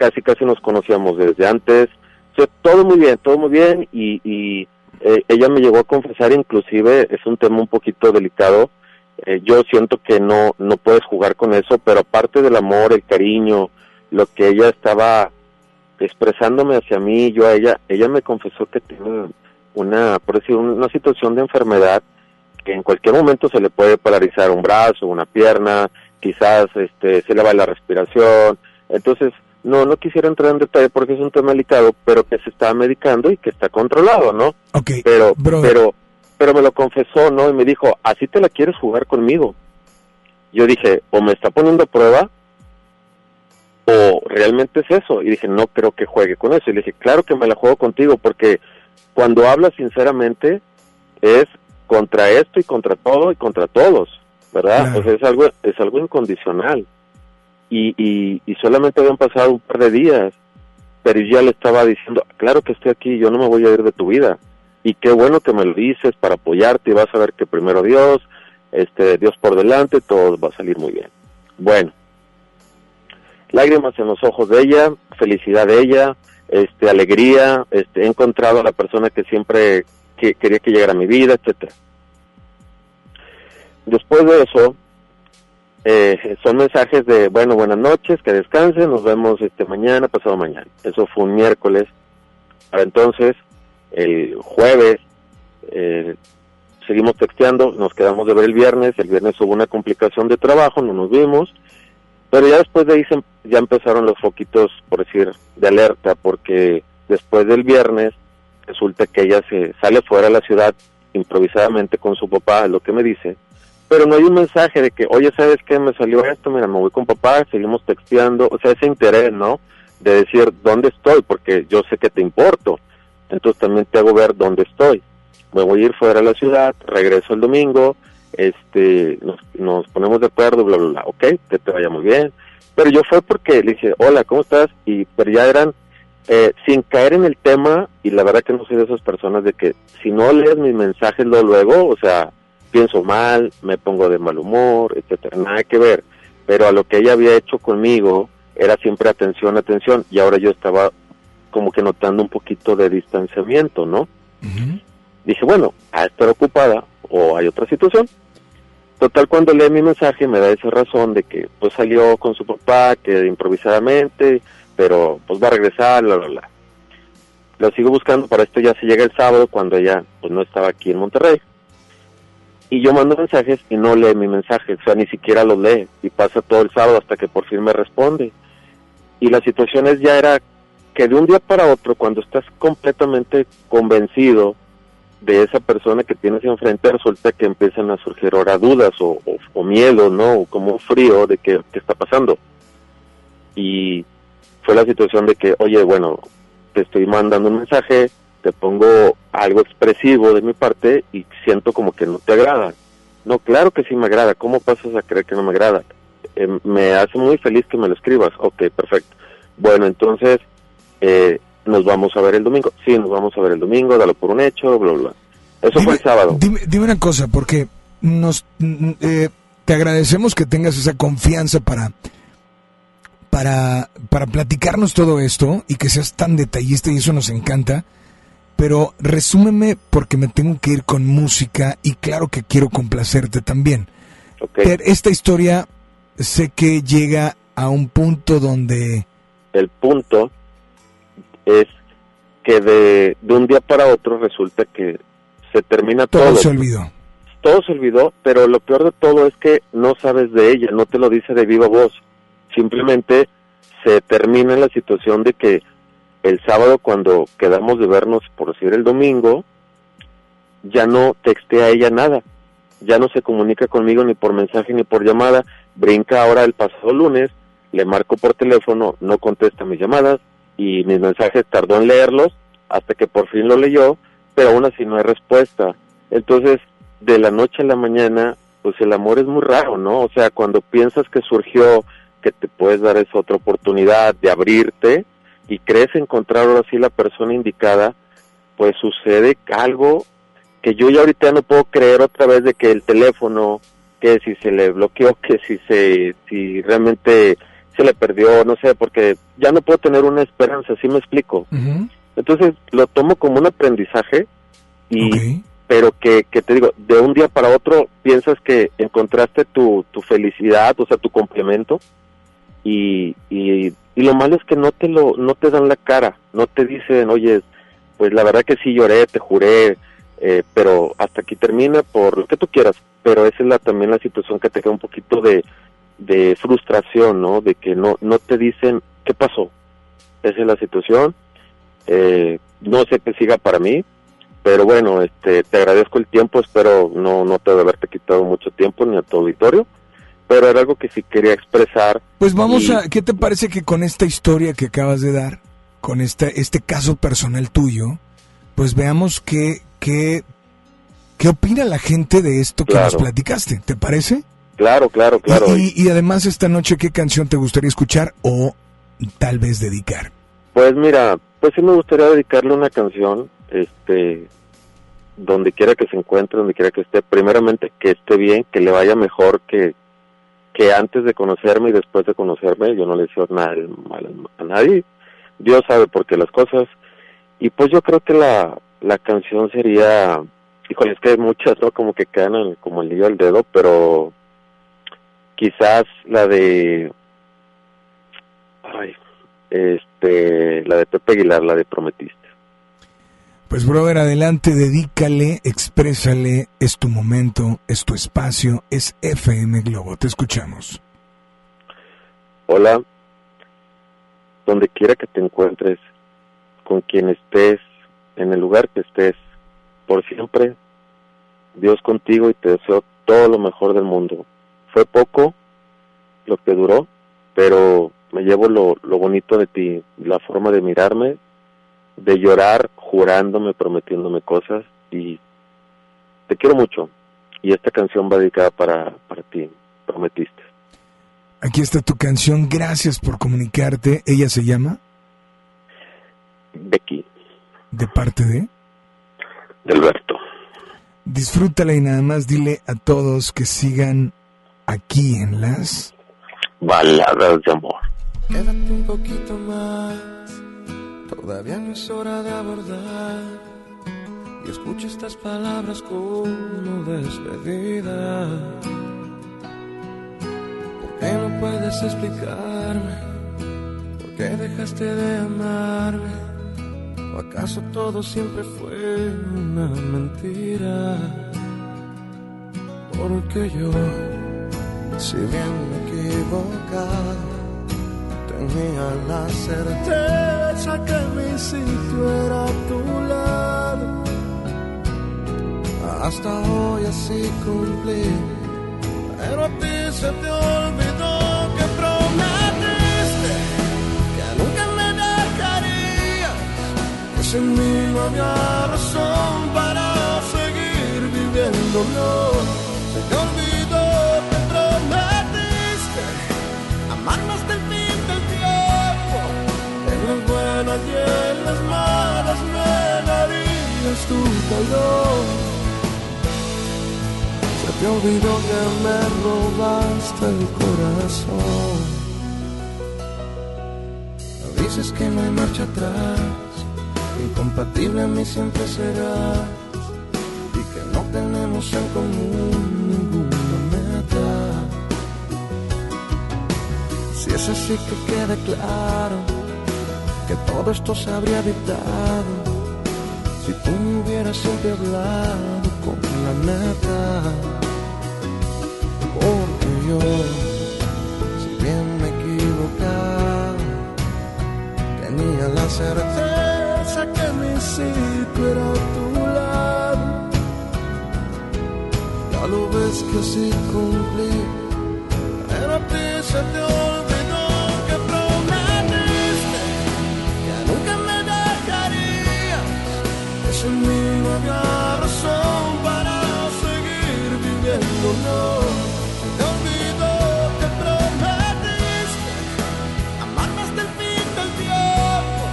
casi casi nos conocíamos desde antes, todo muy bien, todo muy bien y, y eh, ella me llegó a confesar inclusive, es un tema un poquito delicado, eh, yo siento que no, no puedes jugar con eso, pero aparte del amor, el cariño, lo que ella estaba expresándome hacia mí, yo a ella, ella me confesó que tiene una, por decir, una situación de enfermedad que en cualquier momento se le puede paralizar un brazo, una pierna, quizás este, se le va la respiración. Entonces, no, no quisiera entrar en detalle porque es un tema delicado, pero que se está medicando y que está controlado, ¿no? Ok, Pero, pero, pero me lo confesó, ¿no? Y me dijo, así te la quieres jugar conmigo. Yo dije, o me está poniendo a prueba, o realmente es eso. Y dije, no creo que juegue con eso. Y le dije, claro que me la juego contigo, porque cuando hablas sinceramente es contra esto y contra todo y contra todos, ¿verdad? O sea, es algo, es algo incondicional. Y, y, solamente habían pasado un par de días, pero ya le estaba diciendo, claro que estoy aquí, yo no me voy a ir de tu vida. Y qué bueno que me lo dices para apoyarte y vas a ver que primero Dios, este, Dios por delante, todo va a salir muy bien. Bueno, lágrimas en los ojos de ella, felicidad de ella, este, alegría, este, he encontrado a la persona que siempre que- quería que llegara a mi vida, etcétera. Después de eso, eh, son mensajes de, bueno, buenas noches, que descansen, nos vemos este mañana, pasado mañana. Eso fue un miércoles. Para entonces, el jueves, eh, seguimos texteando, nos quedamos de ver el viernes, el viernes hubo una complicación de trabajo, no nos vimos, pero ya después de ahí se em- ya empezaron los foquitos, por decir, de alerta, porque después del viernes resulta que ella se sale fuera de la ciudad improvisadamente con su papá, lo que me dice, pero no hay un mensaje de que, oye, ¿sabes qué? Me salió esto, mira, me voy con papá, seguimos texteando, o sea, ese interés, ¿no? De decir, ¿dónde estoy? Porque yo sé que te importo, entonces también te hago ver dónde estoy. Me voy a ir fuera de la ciudad, regreso el domingo, este, nos, nos ponemos de acuerdo, bla, bla, bla, ok, que te vaya muy bien. Pero yo fue porque le dije, hola, ¿cómo estás? Y, pero ya eran, eh, sin caer en el tema, y la verdad que no soy de esas personas de que si no lees mis mensajes lo luego, o sea, pienso mal, me pongo de mal humor, etcétera, nada que ver. Pero a lo que ella había hecho conmigo era siempre atención, atención, y ahora yo estaba como que notando un poquito de distanciamiento, ¿no? Dije, bueno, a estar ocupada o hay otra situación. Total, cuando lee mi mensaje me da esa razón de que pues salió con su papá, que improvisadamente, pero pues va a regresar, bla, bla, bla. Lo sigo buscando, para esto ya se llega el sábado cuando ella pues no estaba aquí en Monterrey. Y yo mando mensajes y no lee mi mensaje, o sea, ni siquiera los lee. Y pasa todo el sábado hasta que por fin me responde. Y la situación es ya era que de un día para otro, cuando estás completamente convencido de esa persona que tienes enfrente, resulta que empiezan a surgir ahora dudas o, o, miedo, ¿no? O como frío de que, qué está pasando. Y fue la situación de que, oye, bueno, te estoy mandando un mensaje, te pongo algo expresivo de mi parte y siento como que no te agrada. No, claro que sí me agrada. ¿Cómo pasas a creer que no me agrada? Eh, me hace muy feliz que me lo escribas. Ok, perfecto. Bueno, entonces eh, nos vamos a ver el domingo. Sí, nos vamos a ver el domingo, dalo por un hecho, bla, bla. Eso fue el sábado. Dime, dime una cosa, porque nos mm, eh, te agradecemos que tengas esa confianza para para para platicarnos todo esto y que seas tan detallista y eso nos encanta. Pero resúmeme porque me tengo que ir con música y claro que quiero complacerte también. Pero esta historia sé que llega a un punto donde El punto es que de, de un día para otro resulta que se termina todo. todo se olvidó. Todo se olvidó, pero lo peor de todo es que no sabes de ella, no te lo dice de viva voz. Simplemente se termina la situación de que el sábado cuando quedamos de vernos, por decir el domingo, ya no textea a ella nada. Ya no se comunica conmigo ni por mensaje ni por llamada. Brinca ahora el pasado lunes, le marco por teléfono, no contesta mis llamadas y mis mensajes tardó en leerlos hasta que por fin lo leyó, pero aún así no hay respuesta. Entonces, de la noche a la mañana, pues el amor es muy raro, ¿no? O sea, cuando piensas que surgió, que te puedes dar esa otra oportunidad de abrirte y crees encontrar ahora sí la persona indicada, pues sucede algo que yo ya ahorita no puedo creer otra vez de que el teléfono, que si se le bloqueó, que si se, si realmente se le perdió, no sé, porque ya no puedo tener una esperanza, ¿sí me explico? Entonces lo tomo como un aprendizaje y pero que, que te digo, de un día para otro piensas que encontraste tu, tu felicidad, o sea, tu complemento, y, y, y lo malo es que no te lo, no te dan la cara, no te dicen, oye, pues la verdad que sí lloré, te juré, eh, pero hasta aquí termina por lo que tú quieras, pero esa es la, también la situación que te queda un poquito de, de frustración, ¿no? De que no, no te dicen qué pasó. Esa es la situación. Eh, no sé qué siga para mí, pero bueno, este, te agradezco el tiempo, espero no, no te haberte quitado mucho tiempo ni a tu auditorio, pero era algo que sí quería expresar. Pues vamos y- a, ¿qué te parece que con esta historia que acabas de dar, con este, este caso personal tuyo, pues veamos qué, qué, qué opina la gente de esto que nos Claro. platicaste? ¿Te parece? Claro, claro, claro. Y, y además esta noche, ¿qué canción te gustaría escuchar o tal vez dedicar? Pues mira, pues sí me gustaría dedicarle una canción, este, donde quiera que se encuentre, donde quiera que esté, primeramente que esté bien, que le vaya mejor que, que antes de conocerme y después de conocerme, yo no le deseo nada mal a nadie, Dios sabe por qué las cosas, y pues yo creo que la, la canción sería, híjole, es que hay muchas, ¿no? Como que quedan en- como el niño al dedo, pero quizás la de, ay, este, la de Pepe Aguilar, la de Prometiste. Pues brother, adelante, dedícale, exprésale, es tu momento, es tu espacio, es FM Globo, te escuchamos. Hola, donde quiera que te encuentres, con quien estés, en el lugar que estés, por siempre, Dios contigo y te deseo todo lo mejor del mundo. Fue poco lo que duró, pero me llevo lo, lo bonito de ti, la forma de mirarme, de llorar jurándome, prometiéndome cosas y te quiero mucho. Y esta canción va dedicada para, para ti, prometiste. Aquí está tu canción, gracias por comunicarte. ¿Ella se llama? Becky. ¿De parte de? De Alberto. Disfrútala y nada más dile a todos que sigan aquí en las... Baladas de amor. Quédate un poquito más, todavía no es hora de abordar. Y escucha estas palabras como despedida. ¿Por qué no puedes explicarme? ¿Por qué dejaste de amarme? ¿O acaso todo siempre fue una mentira? Porque yo, si bien me he tenía la certeza que mi sitio era a tu lado. Hasta hoy así cumplí, pero a ti se te olvidó que prometiste que nunca me dejarías, que sin mí no había razón para seguir viviendo. No, se te olvidó en las malas me darías tu calor. Se te olvidó que me robaste el corazón. Dices que no hay marcha atrás, incompatible a mí siempre serás. Y que no tenemos en común ninguna meta. Si es así que quede claro que todo esto se habría evitado si tú me hubieras siempre con la neta. Porque yo, si bien me he equivocado, tenía la certeza que mi sitio era a tu lado. Ya lo ves que así cumplí, pero a ti se sin mí no había razón para seguir viviendo, no. Te olvidó que prometiste amarme hasta el fin del tiempo,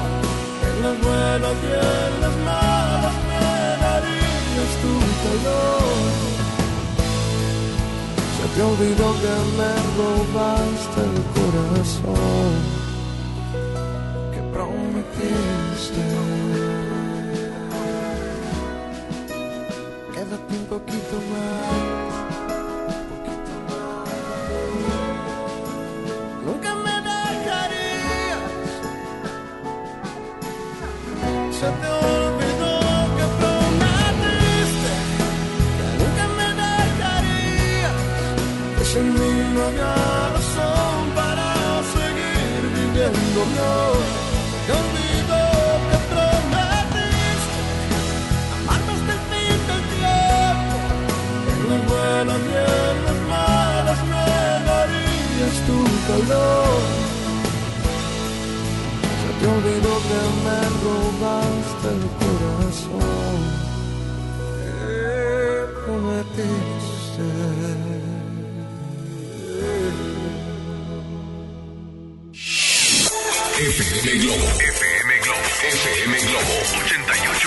en las buenas y en las malas me darías tu calor. Se te olvidó que me robaste el corazón que prometiste quédate un poquito más. Nunca me dejarías. Se te olvidó que prometiste que nunca me dejarías. Que en mí no había para seguir viviendo. No, calor. Se te olvidó que me robaste el corazón. Que prometiste. FM Globo. FM Globo. FM Globo 88.1.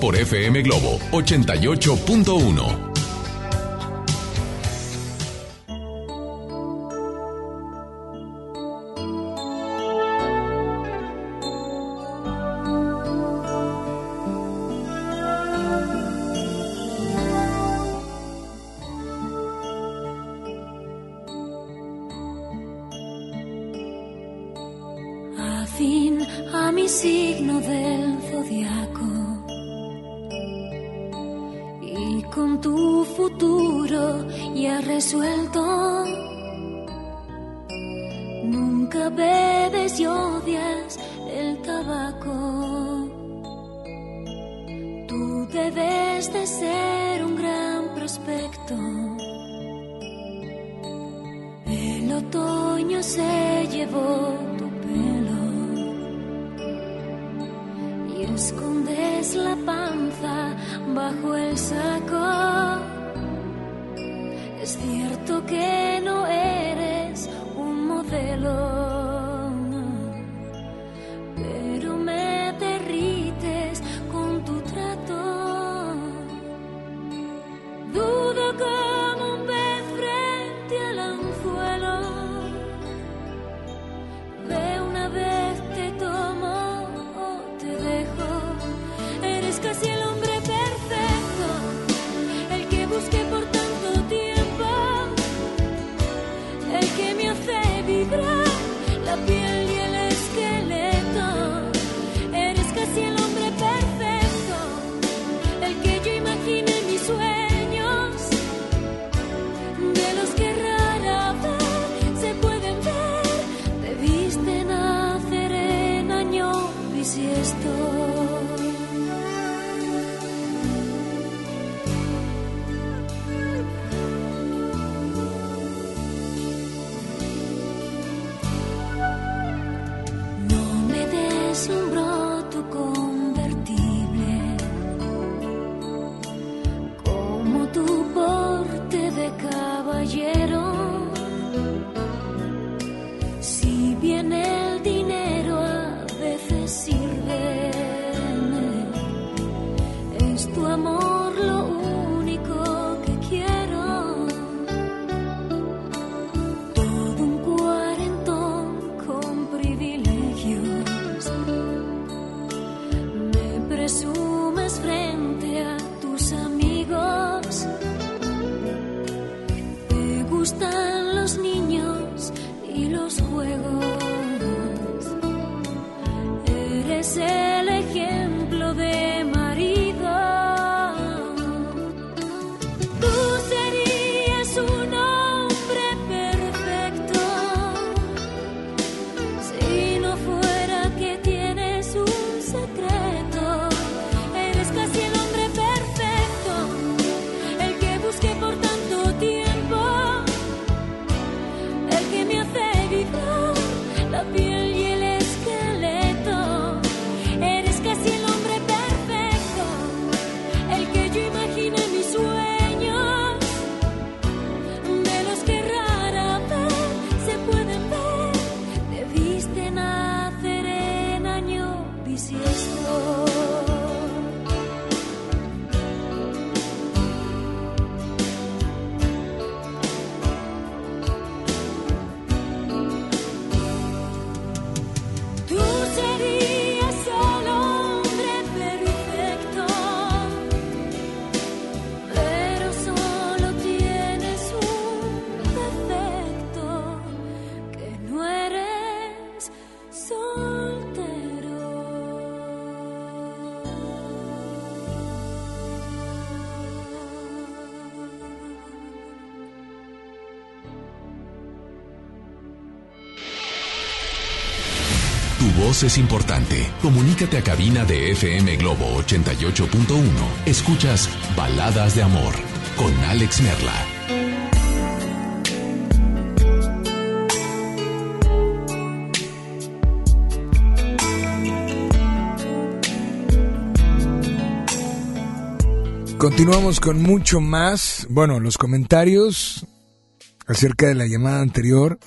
por FM Globo 88.1. es importante. Comunícate a cabina de FM Globo 88.1. Escuchas Baladas de Amor con Alex Merla. Continuamos con mucho más. Bueno, los comentarios acerca de la llamada anterior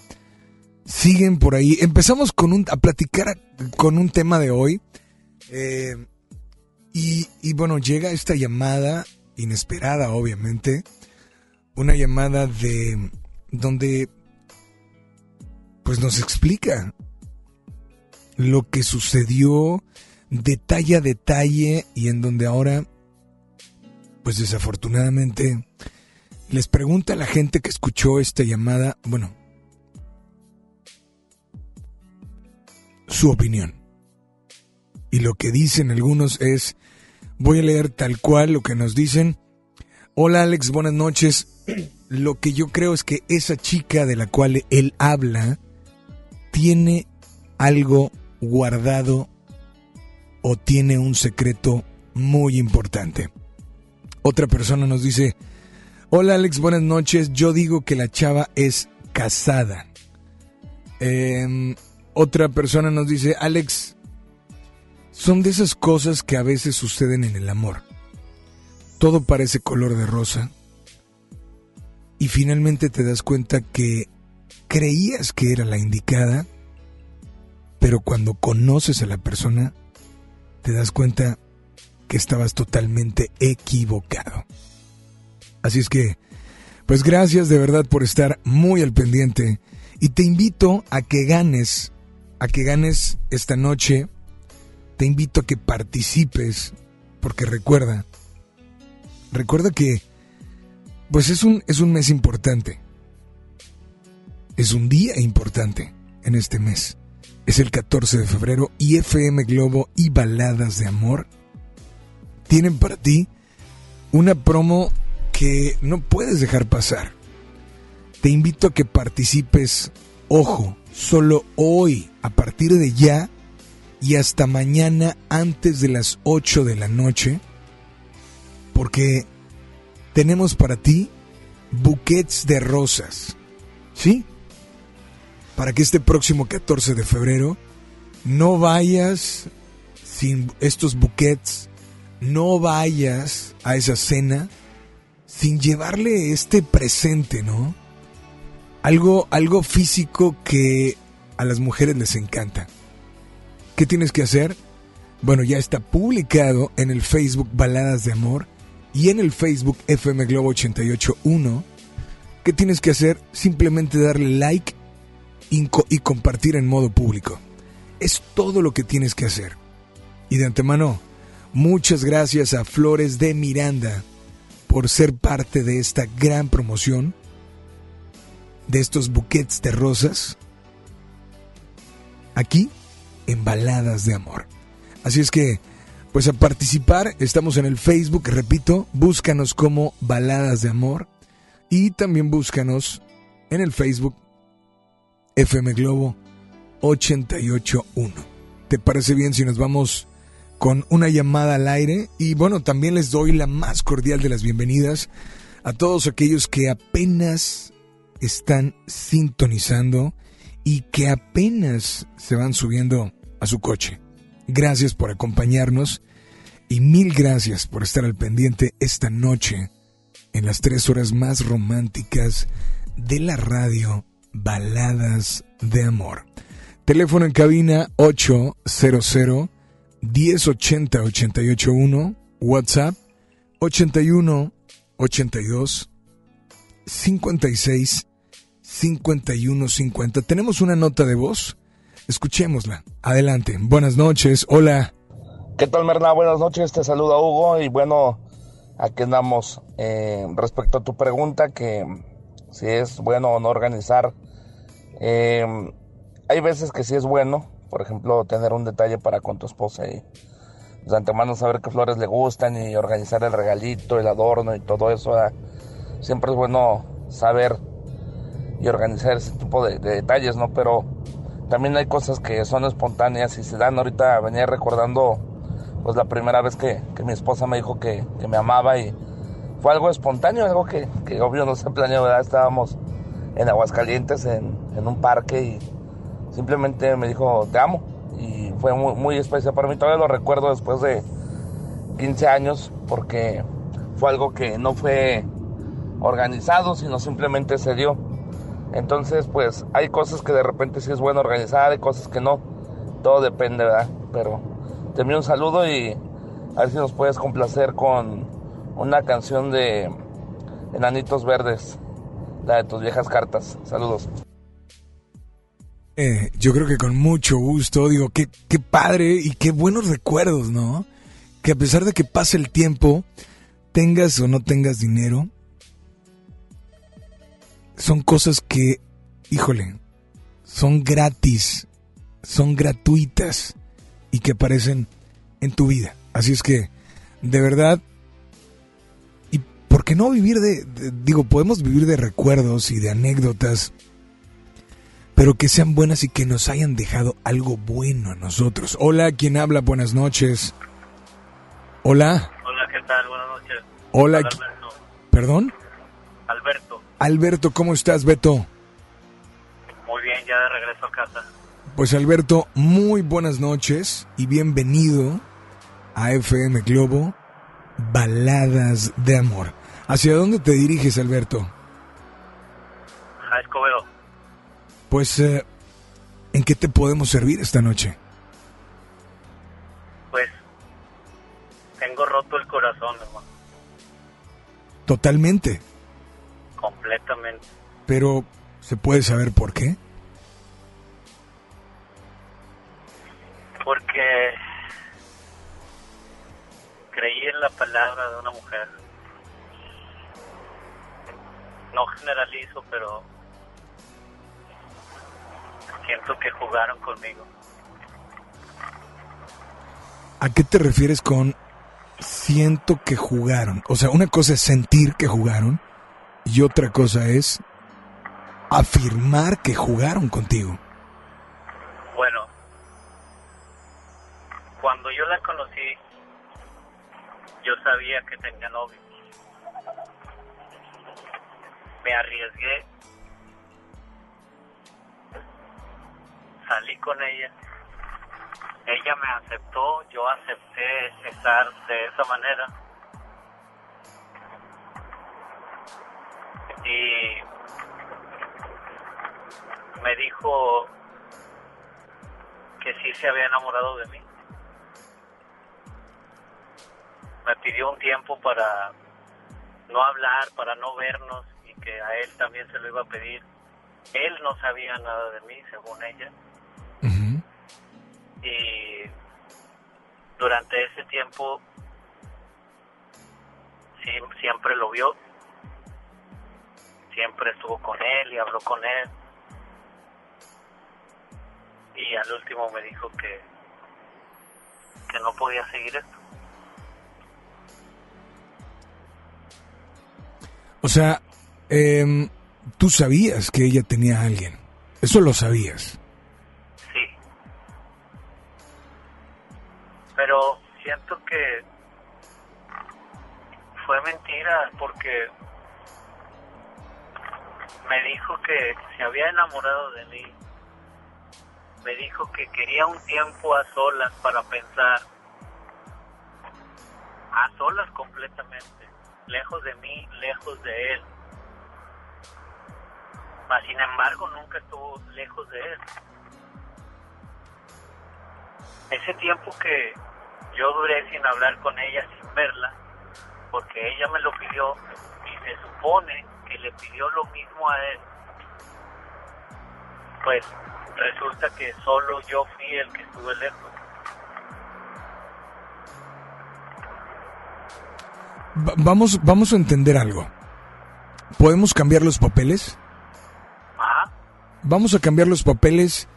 siguen por ahí. Empezamos con un, a platicar con un tema de hoy. Eh, y, y bueno, llega esta llamada inesperada, obviamente. Una llamada de donde pues nos explica lo que sucedió detalle a detalle y en donde ahora pues desafortunadamente les pregunta a la gente que escuchó esta llamada, bueno, su opinión. Y lo que dicen algunos es, voy a leer tal cual lo que nos dicen. Hola Alex, buenas noches. <clears throat> Lo que yo creo es que esa chica de la cual él habla tiene algo guardado o tiene un secreto muy importante. Otra persona nos dice, hola Alex, buenas noches, yo digo que la chava es casada. Em, otra persona nos dice, Alex, son de esas cosas que a veces suceden en el amor. Todo parece color de rosa y finalmente te das cuenta que creías que era la indicada, pero cuando conoces a la persona, te das cuenta que estabas totalmente equivocado. Así es que, pues gracias de verdad por estar muy al pendiente y te invito a que ganes, a que ganes esta noche, te invito a que participes, porque recuerda, recuerda que, pues es un, es un mes importante, es un día importante en este mes. Es el 14 de febrero y FM Globo y Baladas de Amor tienen para ti una promo que no puedes dejar pasar. Te invito a que participes, ojo, solo hoy, a partir de ya y hasta mañana antes de las 8 de la noche, porque tenemos para ti buquets de rosas. ¿Sí? Para que este próximo 14 de febrero no vayas sin estos buquets no vayas a esa cena sin llevarle este presente, ¿no? Algo, algo físico que a las mujeres les encanta. ¿Qué tienes que hacer? Bueno, ya está publicado en el Facebook Baladas de Amor y en el Facebook FM Globo 881. ¿Qué tienes que hacer? Simplemente darle like y, y compartir en modo público. Es todo lo que tienes que hacer. Y de antemano, Muchas gracias a Flores de Miranda por ser parte de esta gran promoción, de estos buquets de rosas, aquí en Baladas de Amor. Así es que, pues a participar, estamos en el Facebook, repito, búscanos como Baladas de Amor y también búscanos en el Facebook FM Globo 881. ¿Te parece bien si nos vamos con una llamada al aire y bueno, también les doy la más cordial de las bienvenidas a todos aquellos que apenas están sintonizando y que apenas se van subiendo a su coche. Gracias por acompañarnos y mil gracias por estar al pendiente esta noche en las tres horas más románticas de la radio Baladas de Amor. Teléfono en cabina 800 1080 881, WhatsApp 81 82 56 51 50. Tenemos una nota de voz. Escuchémosla. Adelante. Buenas noches. Hola. ¿Qué tal, Merna? Buenas noches. Te saluda Hugo y bueno, aquí andamos. Eh, respecto a tu pregunta, que si es bueno o no organizar, eh, hay veces que sí es bueno, por ejemplo, tener un detalle para con tu esposa y de antemano saber qué flores le gustan y organizar el regalito, el adorno y todo eso. Siempre es bueno saber y organizar ese tipo de, detalles, ¿no? Pero también hay cosas que son espontáneas y se dan. Ahorita venía recordando pues la primera vez que, que mi esposa me dijo que, que me amaba y fue algo espontáneo, algo que, que obvio no se planeó, ¿verdad? Estábamos en Aguascalientes, en, en un parque y simplemente me dijo, te amo. Y fue muy, muy especial para mí. Todavía lo recuerdo después de 15 años porque fue algo que no fue organizado, sino simplemente se dio. Entonces, pues hay cosas que de repente sí es bueno organizar, hay cosas que no. Todo depende, ¿verdad? Pero te envío un saludo y a ver si nos puedes complacer con una canción de Enanitos Verdes, la de tus viejas cartas. Saludos. Eh, yo creo que con mucho gusto, digo, qué, qué padre y qué buenos recuerdos, ¿no? Que a pesar de que pase el tiempo, tengas o no tengas dinero, son cosas que, híjole, son gratis, son gratuitas y que aparecen en tu vida. Así es que, de verdad, ¿y por qué no vivir de, de- digo, podemos vivir de recuerdos y de anécdotas, pero que sean buenas y que nos hayan dejado algo bueno a nosotros? Hola, ¿quién habla? Buenas noches. Hola, Hola, ¿qué tal? Buenas noches. Hola, Hola, Alberto. perdón. Alberto, Alberto, ¿cómo estás, Beto? muy bien, ya de regreso a casa. Pues Alberto, muy buenas noches y bienvenido a FM Globo Baladas de Amor. ¿Hacia dónde te diriges, Alberto? A Escobedo, Pues, eh, ¿en qué te podemos servir esta noche? pues tengo roto el corazón, hermano, Totalmente, completamente. pero ¿se puede saber por qué? Porque creí en la palabra de una mujer. No generalizo, pero siento que jugaron conmigo. ¿A qué te refieres con siento que jugaron? O sea, una cosa es sentir que jugaron y otra cosa es afirmar que jugaron contigo. Bueno, cuando yo la conocí, yo sabía que tenía novio. Me arriesgué. Salí con ella. Ella me aceptó, yo acepté estar de esa manera. Y me dijo que sí se había enamorado de mí. Me pidió un tiempo para no hablar, para no vernos y que a él también se lo iba a pedir. Él no sabía nada de mí, según ella. Y durante ese tiempo sí- siempre lo vio, siempre estuvo con él y habló con él. Y al último me dijo que, que no podía seguir esto. O sea, em, tú sabías que ella tenía a alguien. Eso lo sabías. Sí. Pero siento que fue mentira porque me dijo que se había enamorado de mí. Me dijo que quería un tiempo a solas para pensar. A solas completamente. Lejos de mí, lejos de él. Mas, sin embargo, nunca estuvo lejos de él. Ese tiempo que yo duré sin hablar con ella, sin verla, porque ella me lo pidió y se supone que le pidió lo mismo a él, pues resulta que solo yo fui el que estuve lejos. Va- vamos, vamos a entender algo. ¿Podemos cambiar los papeles? Vamos a cambiar los papeles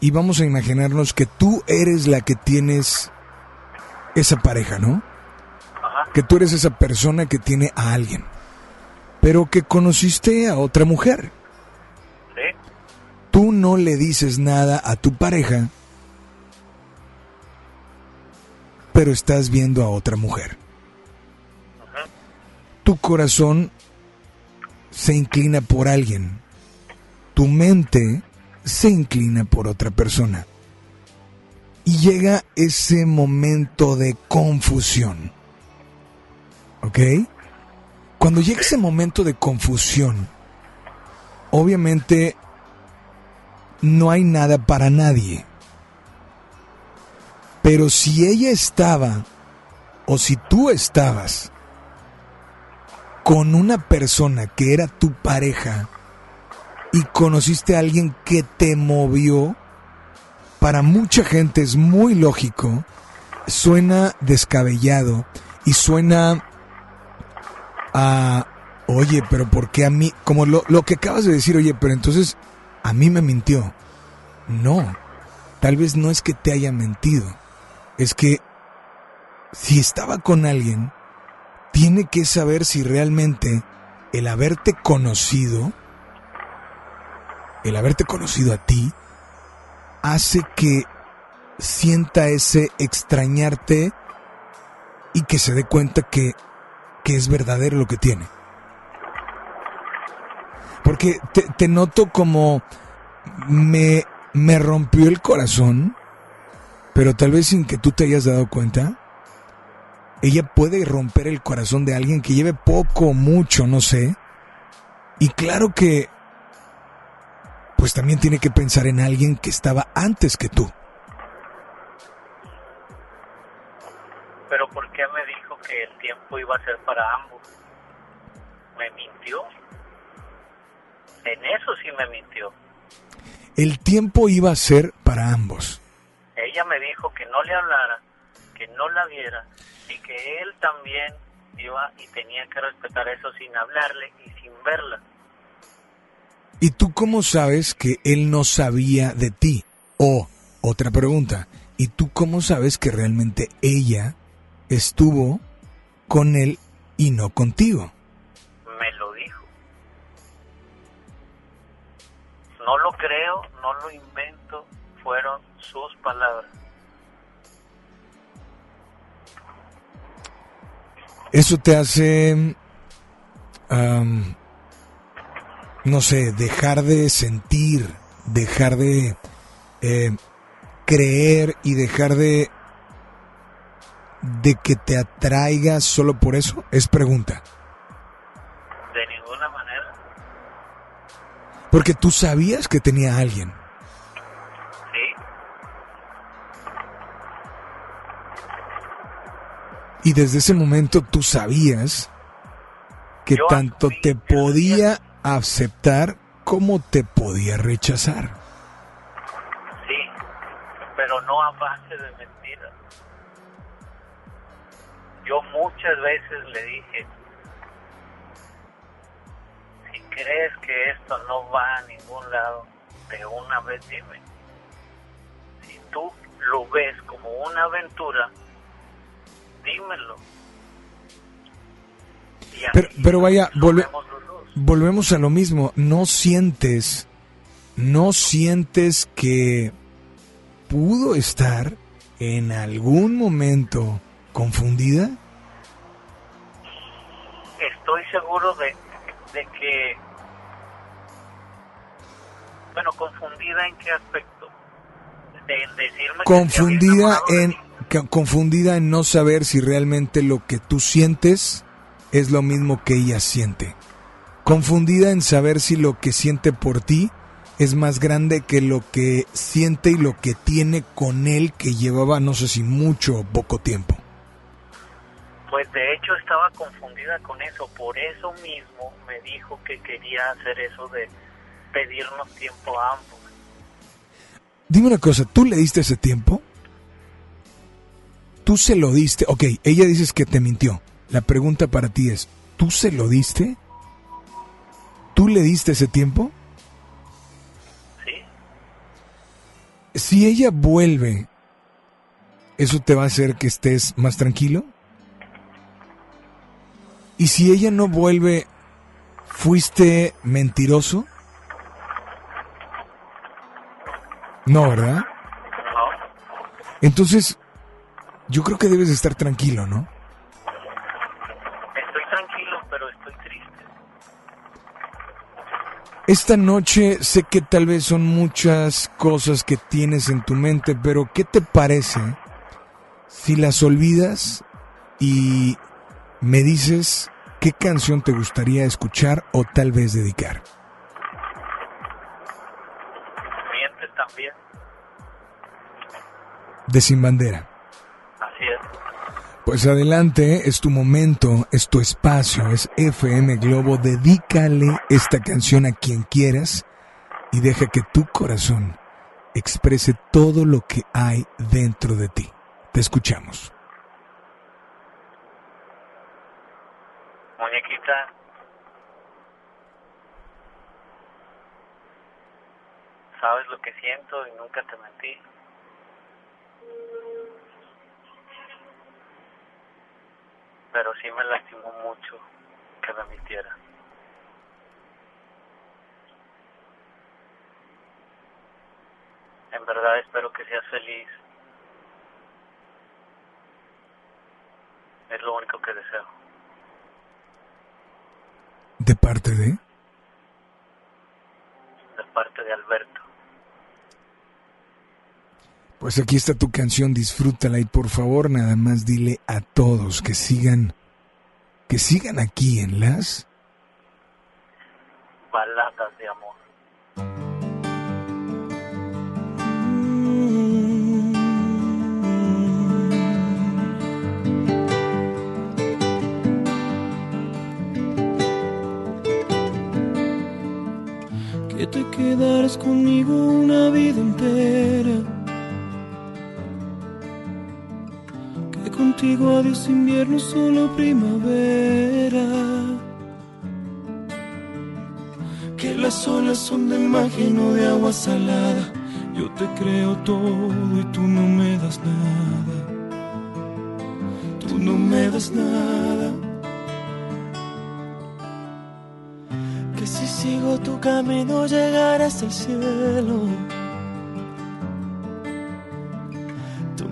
y vamos a imaginarnos que tú eres la que tienes esa pareja, ¿no? Que tú eres esa persona que tiene a alguien, pero que conociste a otra mujer. ¿Sí? tú no le dices nada a tu pareja, pero estás viendo a otra mujer. Tu corazón se inclina por alguien. Tu mente se inclina por otra persona. Y llega ese momento de confusión. ¿Ok? Cuando llega ese momento de confusión, obviamente no hay nada para nadie. Pero si ella estaba, o si tú estabas, con una persona que era tu pareja y conociste a alguien que te movió, para mucha gente es muy lógico, suena descabellado y suena a, oye, pero ¿por qué a mí? Como lo, lo que acabas de decir, oye, pero entonces a mí me mintió. No, tal vez no es que te haya mentido, es que si estaba con alguien, tiene que saber si realmente el haberte conocido, el haberte conocido a ti, hace que sienta ese extrañarte y que se dé cuenta que, que es verdadero lo que tiene. Porque te, noto como me, me rompió el corazón, pero tal vez sin que tú te hayas dado cuenta, ella puede romper el corazón de alguien que lleve poco o mucho, no sé. Y claro que, pues también tiene que pensar en alguien que estaba antes que tú. Pero ¿por qué me dijo que el tiempo iba a ser para ambos? Me mintió. En eso sí me mintió. El tiempo iba a ser para ambos. Ella me dijo que no le hablara, que no la viera y que él también iba y tenía que respetar eso sin hablarle y sin verla. ¿Y tú cómo sabes que él no sabía de ti? O, otra pregunta, ¿y tú cómo sabes que realmente ella estuvo con él y no contigo? Me lo dijo. No lo creo, no lo invento, fueron sus palabras. Eso te hace, no sé, dejar de sentir, dejar de eh, creer y dejar de de que te atraiga solo por eso? Es pregunta. De ninguna manera. Porque tú sabías que tenía a alguien. Sí. Y desde ese momento tú sabías que Yo tanto te podía aceptar como te podía rechazar. Sí, pero no a base de mentiras. Yo muchas veces le dije, si crees que esto no va a ningún lado, de una vez dime. Si tú lo ves como una aventura, dímelo. Pero, pero vaya, volve- volvemos a lo mismo. No sientes, no sientes que pudo estar en algún momento confundida. estoy seguro de, de que, bueno, confundida en qué aspecto, de en decirme Confundida en, que- confundida en no saber si realmente lo que tú sientes es lo mismo que ella siente. Confundida en saber si lo que siente por ti es más grande que lo que siente y lo que tiene con él que llevaba no sé si mucho o poco tiempo. Pues de hecho estaba confundida con eso, por eso mismo me dijo que quería hacer eso de pedirnos tiempo a ambos. Dime una cosa, ¿tú le diste ese tiempo? ¿Tú se lo diste? Ok, ella dices que te mintió. La pregunta para ti es, ¿tú se lo diste? ¿Tú le diste ese tiempo? Sí. Si ella vuelve, ¿eso te va a hacer que estés más tranquilo? ¿Y si ella no vuelve, fuiste mentiroso? No, ¿verdad? No. Entonces, yo creo que debes de estar tranquilo, ¿no? Estoy tranquilo, pero estoy triste. Esta noche sé que tal vez son muchas cosas que tienes en tu mente, pero ¿qué te parece si las olvidas y me dices qué canción te gustaría escuchar o tal vez dedicar? Mientes también. De Sin Bandera. Así es. Pues adelante, es tu momento, es tu espacio, es FM Globo. Dedícale esta canción a quien quieras y deja que tu corazón exprese todo lo que hay dentro de ti. Te escuchamos. Muñequita. Sabes lo que siento y nunca te mentí. Pero sí me lastimó mucho que me mintiera. En verdad espero que seas feliz. Es lo único que deseo. ¿De parte de? De parte de Alberto. Pues aquí está tu canción, disfrútala y por favor nada más dile a todos que sigan, que sigan aquí en las... Baladas de amor. Contigo adiós invierno, solo primavera. Que las olas son de magia no de agua salada. Yo te creo todo y tú no me das nada. Tú no me das nada. Que si sigo tu camino llegarás al cielo.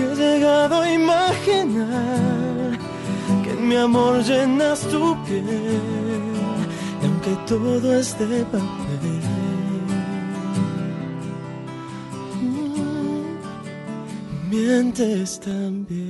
que he llegado a imaginar que en mi amor llenas tu piel y aunque todo es de papel. mm, Mientes también.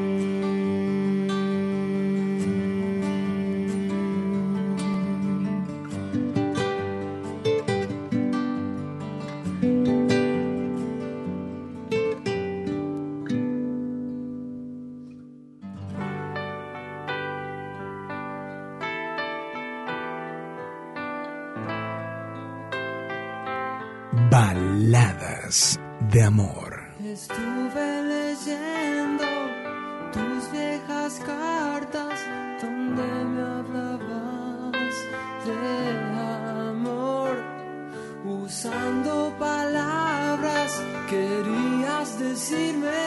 De amor. Estuve leyendo tus viejas cartas donde me hablabas de amor. Usando palabras querías decirme,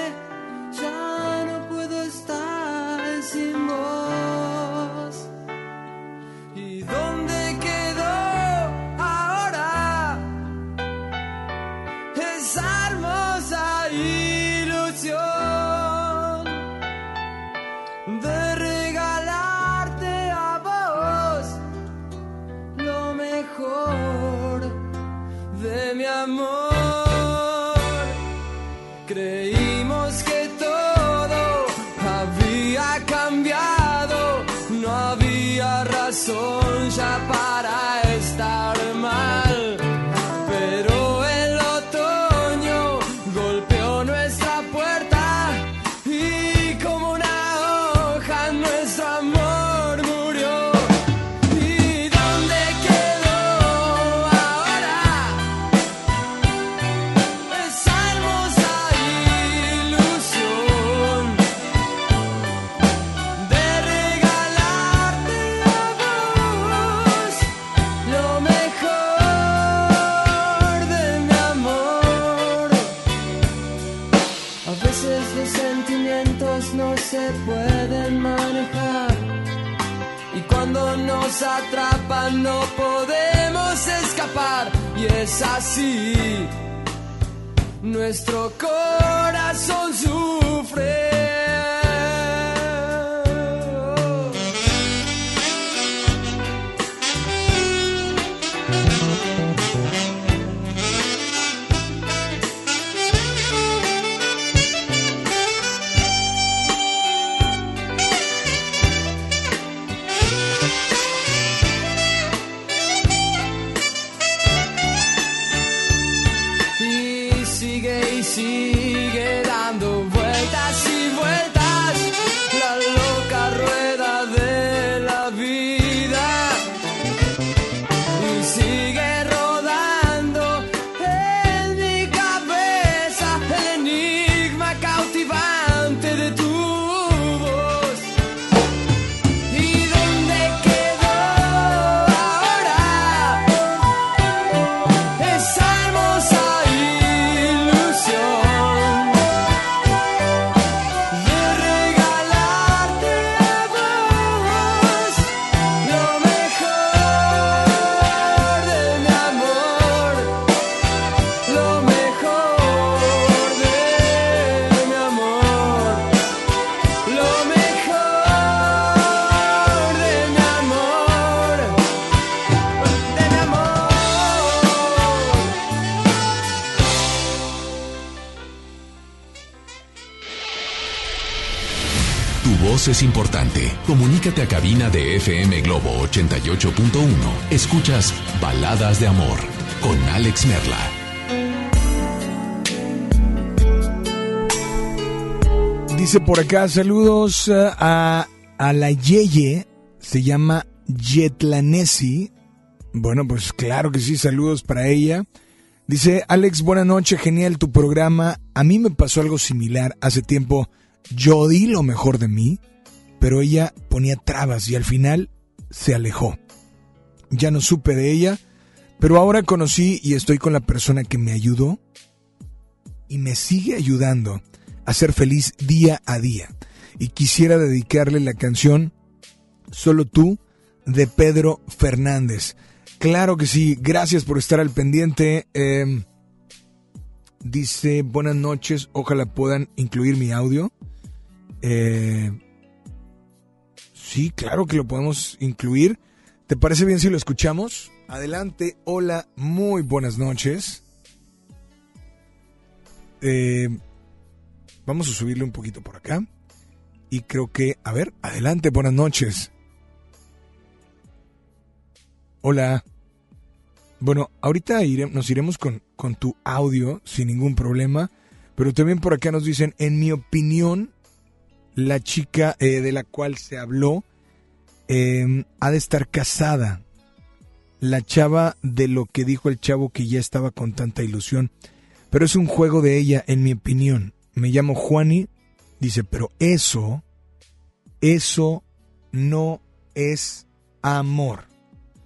88.1. Escuchas Baladas de Amor con Alex Merla. Dice por acá, saludos eh, a, a la Yeye, se llama Yetlanesi. Bueno, pues claro que sí, saludos para ella. Dice, Alex, buena noche, genial tu programa. A mí me pasó algo similar. Hace tiempo yo di lo mejor de mí, pero ella ponía trabas y al final se alejó. Ya no supe de ella, pero ahora conocí y estoy con la persona que me ayudó y me sigue ayudando a ser feliz día a día. Y quisiera dedicarle la canción Solo tú de Pedro Fernández. Claro que sí, gracias por estar al pendiente. Eh, dice, buenas noches, ojalá puedan incluir mi audio. Eh, sí, claro que lo podemos incluir. ¿Te parece bien si lo escuchamos? Adelante, hola, muy buenas noches. Eh, vamos a subirle un poquito por acá. Y creo que, a ver, adelante, buenas noches. Hola. Bueno, ahorita nos iremos con, con tu audio sin ningún problema. Pero también por acá nos dicen, en mi opinión, la chica eh, de la cual se habló eh, ha de estar casada. La chava de lo que dijo el chavo que ya estaba con tanta ilusión. Pero es un juego de ella, en mi opinión. Me llamo Juani. Dice, pero eso, eso no es amor.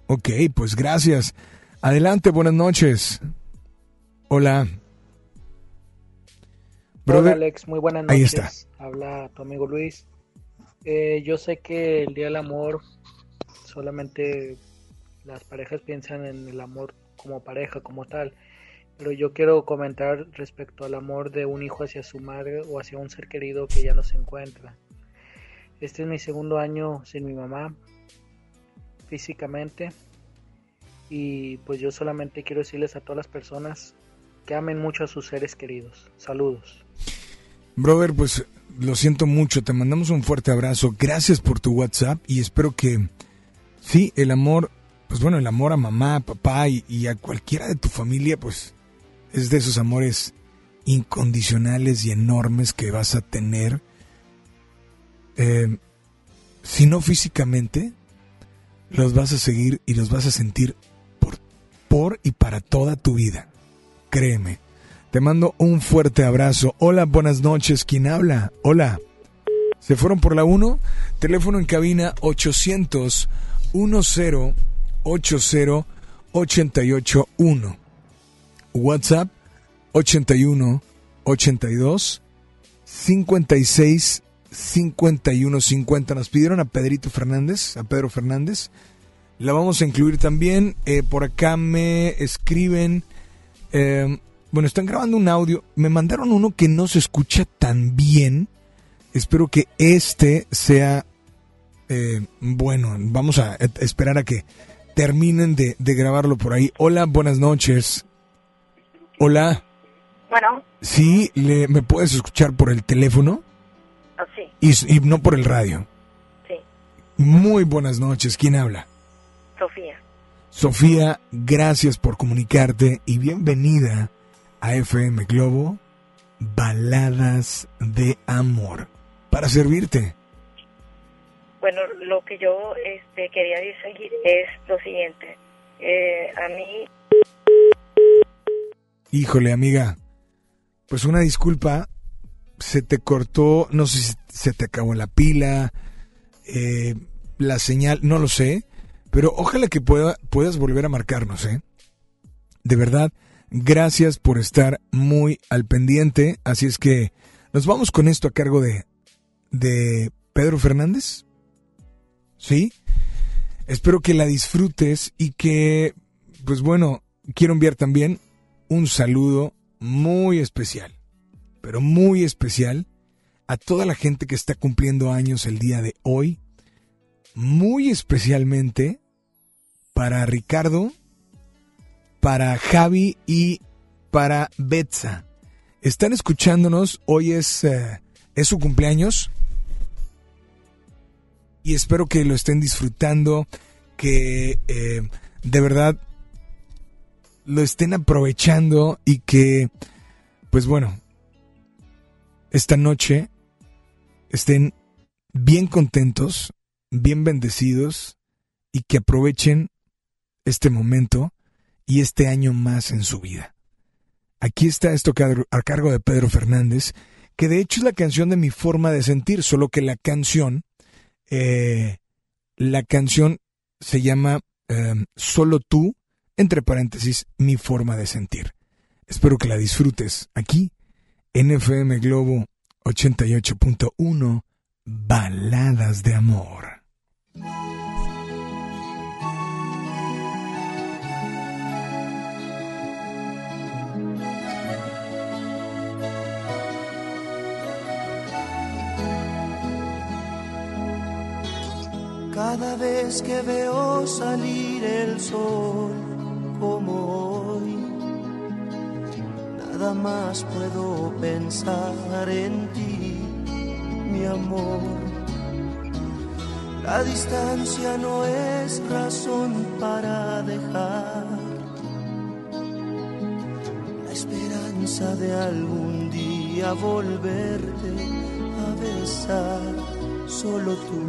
Ok, pues gracias. Adelante, buenas noches. Hola. Hola Brother, Alex, muy buenas noches. Ahí está. Habla tu amigo Luis. Eh, yo sé que el Día del Amor solamente las parejas piensan en el amor como pareja, como tal, pero yo quiero comentar respecto al amor de un hijo hacia su madre o hacia un ser querido que ya no se encuentra. Este es mi segundo año sin mi mamá físicamente y pues yo solamente quiero decirles a todas las personas que amen mucho a sus seres queridos. Saludos. Brother, pues lo siento mucho, te mandamos un fuerte abrazo, gracias por tu WhatsApp y espero que, sí, el amor, pues bueno, el amor a mamá, papá y, y a cualquiera de tu familia, pues es de esos amores incondicionales y enormes que vas a tener, eh, si no físicamente, los vas a seguir y los vas a sentir por, por y para toda tu vida, créeme. Te mando un fuerte abrazo. Hola, buenas noches. ¿Quién habla? Hola. ¿Se fueron por la 1? Teléfono en cabina 800 10 80 881. WhatsApp 81 82 56 51 50. Nos pidieron a Pedrito Fernández, a Pedro Fernández. La vamos a incluir también. Eh, por acá me escriben. eh, bueno, están grabando un audio. Me mandaron uno que no se escucha tan bien. Espero que este sea eh, bueno. Vamos a eh, esperar a que terminen de, de grabarlo por ahí. Hola, buenas noches. Hola. Bueno, Sí, le, ¿me puedes escuchar por el teléfono? oh, sí, y no por el radio. sí, Muy buenas noches. ¿Quién habla? Sofía. Sofía, gracias por comunicarte y bienvenida a FM Globo, Baladas de Amor. Para servirte. Bueno, lo que yo este, quería decir es lo siguiente. Eh, a mí, Híjole, amiga, pues una disculpa, se te cortó, no sé si se te acabó la pila, eh, la señal, no lo sé, pero ojalá que pueda, puedas volver a marcarnos, ¿eh? De verdad, gracias por estar muy al pendiente, así es que nos vamos con esto a cargo de, de Pedro Fernández, ¿sí? Espero que la disfrutes y que, pues bueno, quiero enviar también un saludo muy especial, pero muy especial a toda la gente que está cumpliendo años el día de hoy, muy especialmente para Ricardo, para Javi y para Betsa. Están escuchándonos, hoy es, eh, es su cumpleaños y espero que lo estén disfrutando, que eh, de verdad lo estén aprovechando y que, pues bueno, esta noche estén bien contentos, bien bendecidos y que aprovechen este momento y este año más en su vida. Aquí está esto a cargo de Pedro Fernández, que de hecho es la canción de mi forma de sentir, solo que la canción, eh, la canción se llama eh, Solo tú, entre paréntesis, mi forma de sentir. Espero que la disfrutes aquí en FM Globo 88.1, Baladas de Amor. Cada vez que veo salir el sol como hoy, nada más puedo pensar en ti, mi amor. La distancia no es razón para dejar la esperanza de algún día volverte a besar. Solo tú,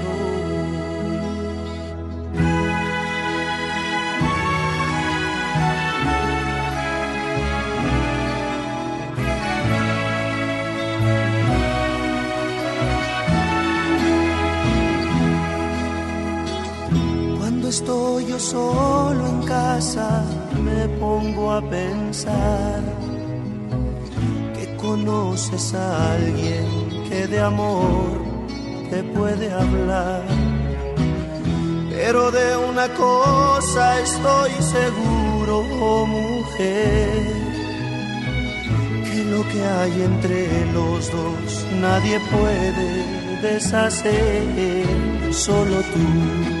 Estoy yo solo en casa, me pongo a pensar que conoces a alguien que de amor te puede hablar. Pero de una cosa estoy seguro, oh mujer, que lo que hay entre los dos nadie puede deshacer, solo tú,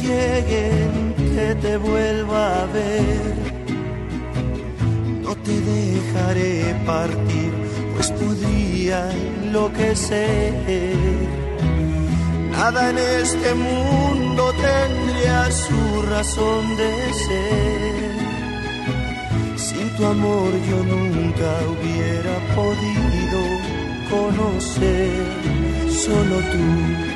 Día llegue en que te vuelva a ver, no te dejaré partir, pues podría enloquecer. Nada en este mundo tendría su razón de ser. Sin tu amor yo nunca hubiera podido conocer, solo tú.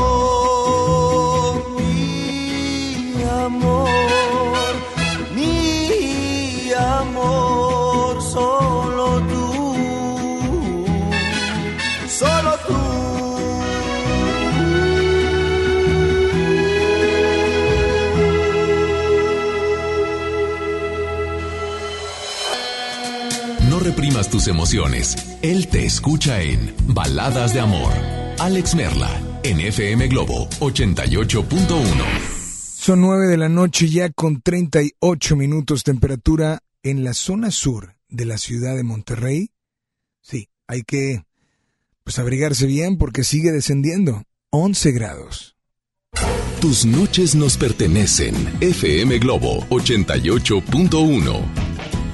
tus emociones. Él te escucha en Baladas de Amor. Alex Merla, en FM Globo 88.1. Son nueve de la noche ya con 38 minutos temperatura en la zona sur de la ciudad de Monterrey. Sí, hay que pues abrigarse bien porque sigue descendiendo. 11 grados. Tus noches nos pertenecen. FM Globo 88.1.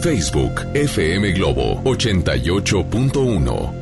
Facebook FM Globo 88.1.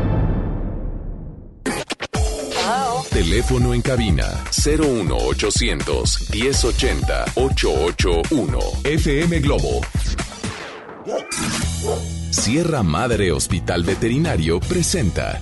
Teléfono en cabina 01800 1080 881 FM Globo. Sierra Madre Hospital Veterinario presenta.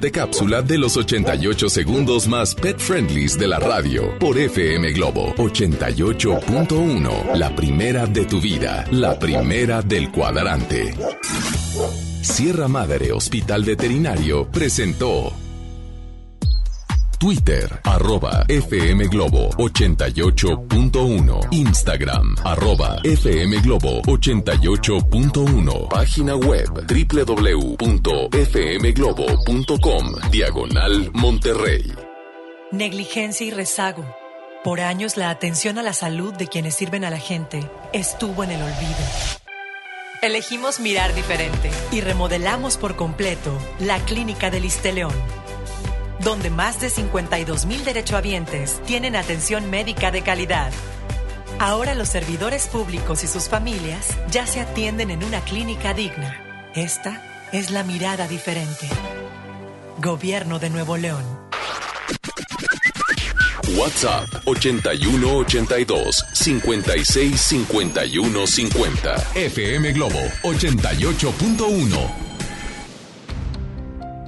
cápsula de los 88 segundos más pet friendlies de la radio por FM Globo 88.1. La primera de tu vida, la primera del cuadrante. Sierra Madre Hospital Veterinario presentó. Twitter, arroba FM Globo 88.1. Instagram, arroba FM Globo 88.1. Página web www.fmglobo.com. Diagonal Monterrey. Negligencia y rezago. Por años la atención a la salud de quienes sirven a la gente estuvo en el olvido. Elegimos mirar diferente y remodelamos por completo la clínica del León donde más de 52 mil derechohabientes tienen atención médica de calidad. Ahora los servidores públicos y sus familias ya se atienden en una clínica digna. Esta es la mirada diferente. Gobierno de Nuevo León. WhatsApp 81 82 56 51 50. FM Globo 88.1.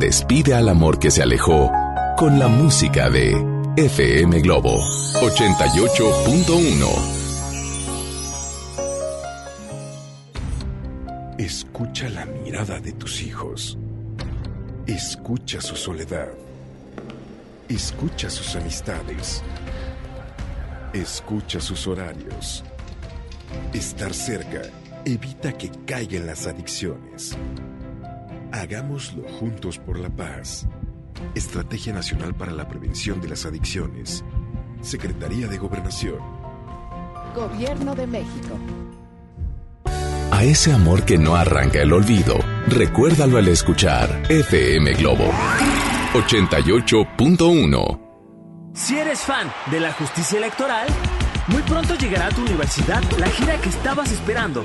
Despide al amor que se alejó con la música de FM Globo 88.1. Escucha la mirada de tus hijos. Escucha su soledad. Escucha sus amistades. Escucha sus horarios. Estar cerca evita que caigan las adicciones. Hagámoslo juntos por la paz. Estrategia Nacional para la Prevención de las Adicciones. Secretaría de Gobernación. Gobierno de México. A ese amor que no arranca el olvido, recuérdalo al escuchar FM Globo 88.1. Si eres fan de la justicia electoral, muy pronto llegará a tu universidad la gira que estabas esperando.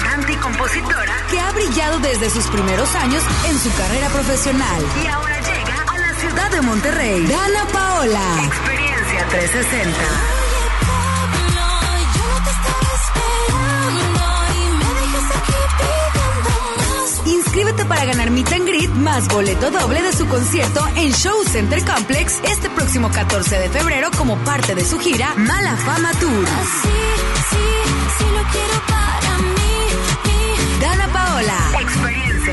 cantante y compositora que ha brillado desde sus primeros años en su carrera profesional. Y ahora llega a la ciudad de Monterrey. Dana Paola. Experiencia Experiencia 360. Inscríbete para ganar Meet and Greet más boleto doble de su concierto en Show Center Complex este próximo 14 de febrero como parte de su gira Mala Fama Tour. Dana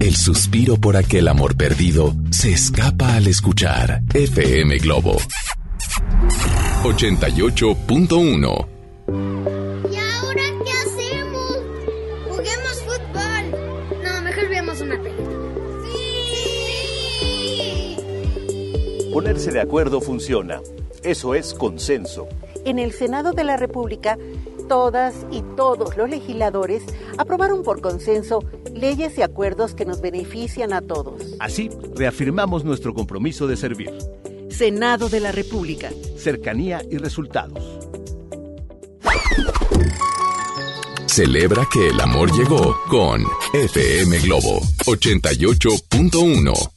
El suspiro por aquel amor perdido se escapa al escuchar FM Globo 88.1. ¿Y ahora qué hacemos? Juguemos fútbol. No, mejor veamos una película. ¡Sí! Ponerse de acuerdo funciona. Eso es consenso. En el Senado de la República, todas y todos los legisladores aprobaron por consenso leyes y acuerdos que nos benefician a todos. Así, reafirmamos nuestro compromiso de servir. Senado de la República. Cercanía y resultados. Celebra que el amor llegó con FM Globo 88.1.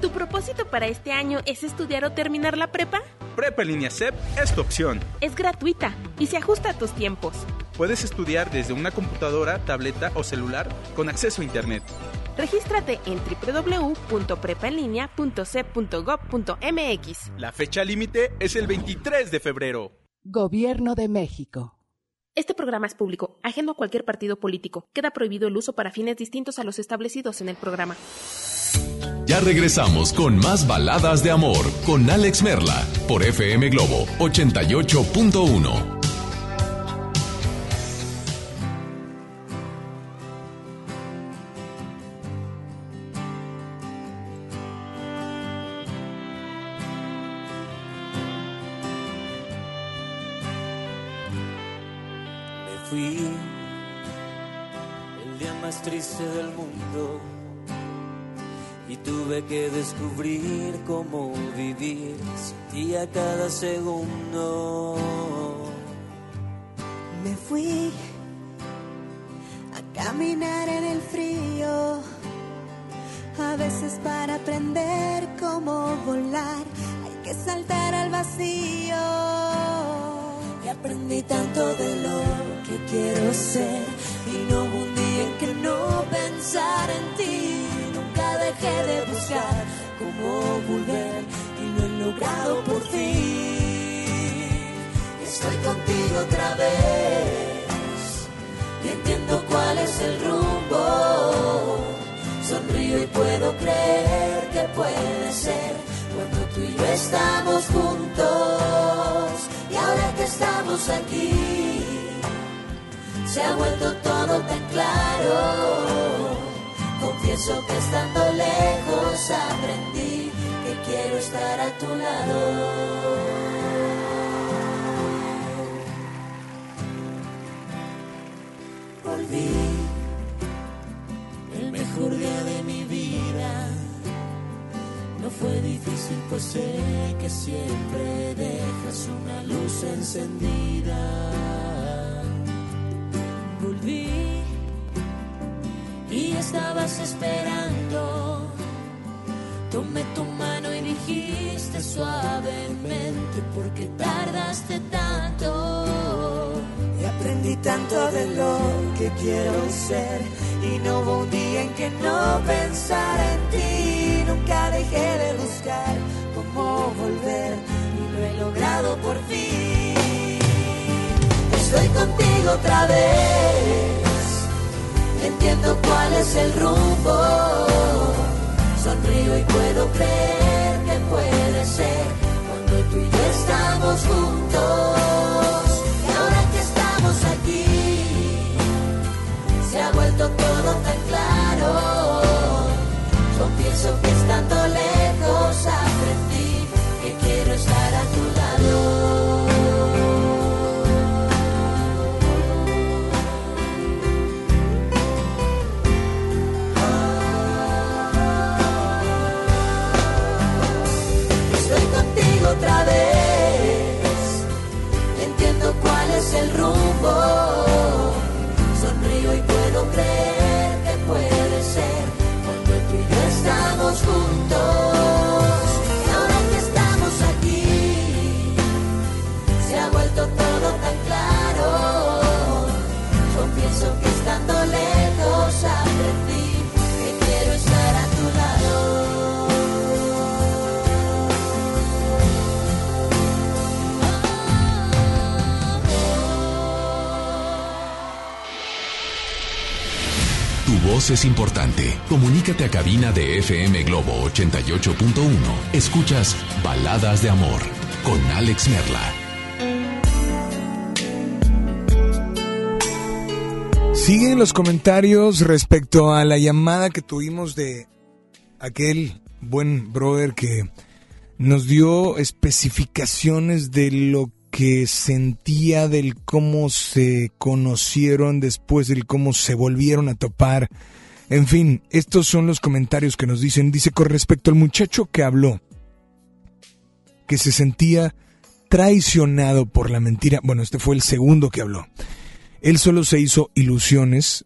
¿Tu propósito para este año es estudiar o terminar la prepa? Prepa en línea CEP es tu opción. Es gratuita y se ajusta a tus tiempos. Puedes estudiar desde una computadora, tableta o celular con acceso a Internet. Regístrate en www.prepaenlinea.cep.gov.mx. La fecha límite es el 23 de febrero. Gobierno de México. Este programa es público, ajeno a cualquier partido político. Queda prohibido el uso para fines distintos a los establecidos en el programa. Ya regresamos con más baladas de amor con Alex Merla por FM Globo 88.1. triste del mundo y tuve que descubrir cómo vivir sin ti a cada segundo. Me fui a caminar en el frío, a veces para aprender cómo volar hay que saltar al vacío. Y aprendí tanto de lo que quiero ser y no en que no pensar en ti. Nunca dejé de buscar cómo volver y lo he logrado por fin. Estoy contigo otra vez y entiendo cuál es el rumbo. Sonrío y puedo creer que puede ser cuando tú y yo estamos juntos. Y ahora que estamos aquí, se ha vuelto todo tan claro. Confieso que estando lejos aprendí que quiero estar a tu lado. Volví el mejor día de mi vida. No fue difícil, pues sé que siempre dejas una luz encendida. Volví y estabas esperando. Tomé tu mano y dijiste suavemente, ¿por qué tardaste tanto? Y aprendí tanto de lo que quiero ser y no hubo un día en que no pensara en ti. Nunca dejé de buscar cómo volver y lo he logrado por fin. Estoy contigo otra vez, entiendo cuál es el rumbo. Sonrío y puedo creer que puede ser cuando tú y yo estamos juntos. Y ahora que estamos aquí, se ha vuelto todo tan claro. Confieso que estando lejos aprendí es importante. Comunícate a cabina de FM Globo 88.1. Escuchas Baladas de Amor con Alex Merla. Siguen los comentarios respecto a la llamada que tuvimos de aquel buen brother que nos dio especificaciones de lo que sentía, del cómo se conocieron después, del cómo se volvieron a topar. En fin, estos son los comentarios que nos dicen. Dice con respecto al muchacho que habló, que se sentía traicionado por la mentira. Bueno, este fue el segundo que habló. Él solo se hizo ilusiones.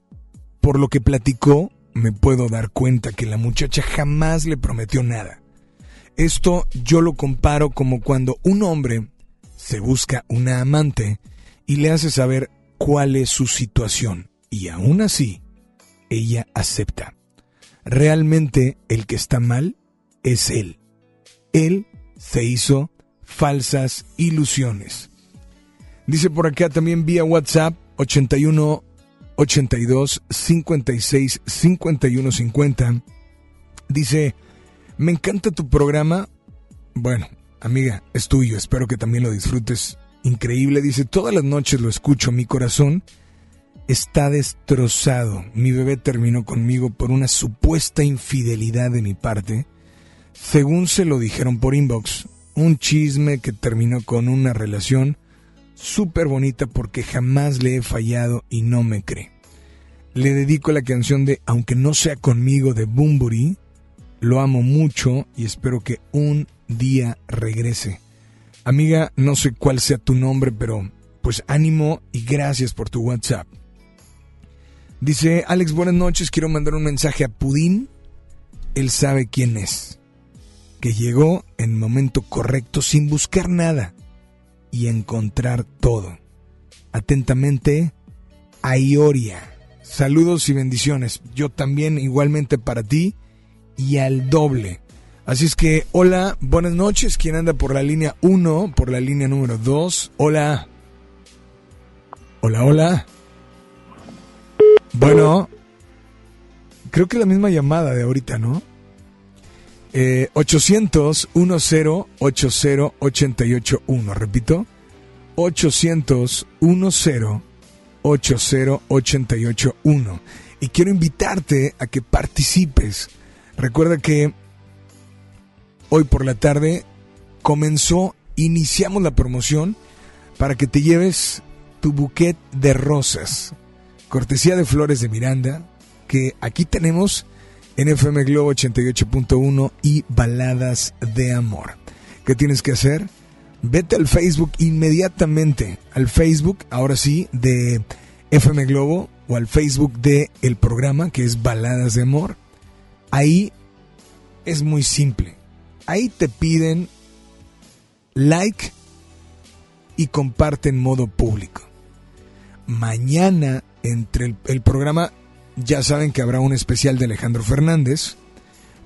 Por lo que platicó, me puedo dar cuenta que la muchacha jamás le prometió nada. Esto yo lo comparo como cuando un hombre se busca una amante y le hace saber cuál es su situación. Y aún así, ella acepta. Realmente el que está mal es él. Él se hizo falsas ilusiones. Dice por acá también vía WhatsApp 81 82 56 51 50. Dice, me encanta tu programa. Bueno, amiga, es tuyo, espero que también lo disfrutes. Increíble, dice, todas las noches lo escucho, mi corazón está destrozado. Mi bebé terminó conmigo por una supuesta infidelidad de mi parte. Según se lo dijeron por inbox, un chisme que terminó con una relación súper bonita porque jamás le he fallado y no me cree. Le dedico la canción de Aunque no sea conmigo de Bumburi. Lo amo mucho y espero que un día regrese. Amiga, no sé cuál sea tu nombre, pero pues ánimo y gracias por tu WhatsApp. Dice Alex, buenas noches, quiero mandar un mensaje a Pudín. Él sabe quién es. Que llegó en el momento correcto sin buscar nada y encontrar todo. Atentamente, Aioria. Saludos y bendiciones. Yo también igualmente para ti y al doble. Así es que, hola, buenas noches. ¿Quién anda por la línea 1, por la línea número 2? Hola. Hola, hola. Bueno, creo que la misma llamada de ahorita, ¿no? Eh, 800 10 80 881. Repito, 800 10 80 881. Y quiero invitarte a que participes. Recuerda que hoy por la tarde comenzó, iniciamos la promoción para que te lleves tu bouquet de rosas, cortesía de Flores de Miranda, que aquí tenemos en FM Globo 88.1 y Baladas de Amor. ¿Qué tienes que hacer? Vete al Facebook inmediatamente, al Facebook, ahora sí, de FM Globo o al Facebook de el programa que es Baladas de Amor. Ahí es muy simple. Ahí te piden like y comparte en modo público. mañana entre el, el programa, ya saben que habrá un especial de Alejandro Fernández,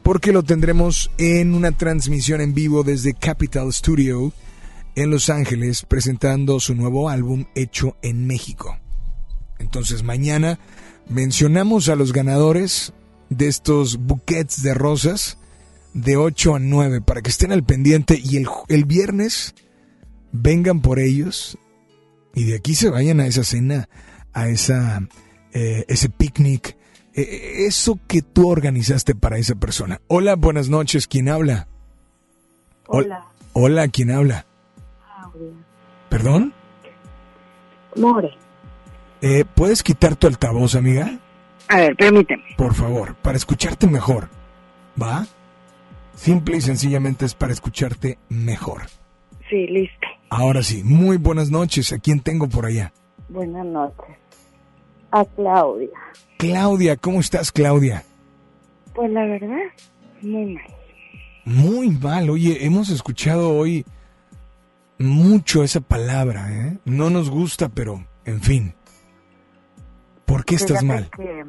porque lo tendremos en una transmisión en vivo desde Capital Studio en Los Ángeles, presentando su nuevo álbum hecho en México. Entonces mañana mencionamos a los ganadores de estos buquets de rosas de 8 a 9 para que estén al pendiente y el, el viernes vengan por ellos y de aquí se vayan a esa cena, a esa, eh, ese picnic, eh, eso que tú organizaste para esa persona. Hola, buenas noches, ¿quién habla? Hola. Hola, ¿quién habla? ¿Perdón? More. Eh, ¿Puedes quitar tu altavoz, amiga? A ver, permíteme. Por favor, para escucharte mejor. ¿Va? Simple y sencillamente es para escucharte mejor. Sí, listo. Ahora sí, muy buenas noches. ¿A quién tengo por allá? Buenas noches. A Claudia. Claudia, ¿cómo estás, Claudia? Pues la verdad, muy mal. Muy mal. Oye, hemos escuchado hoy mucho esa palabra, ¿eh? No nos gusta, pero, en fin. ¿Por qué estás Fíjate mal? Que,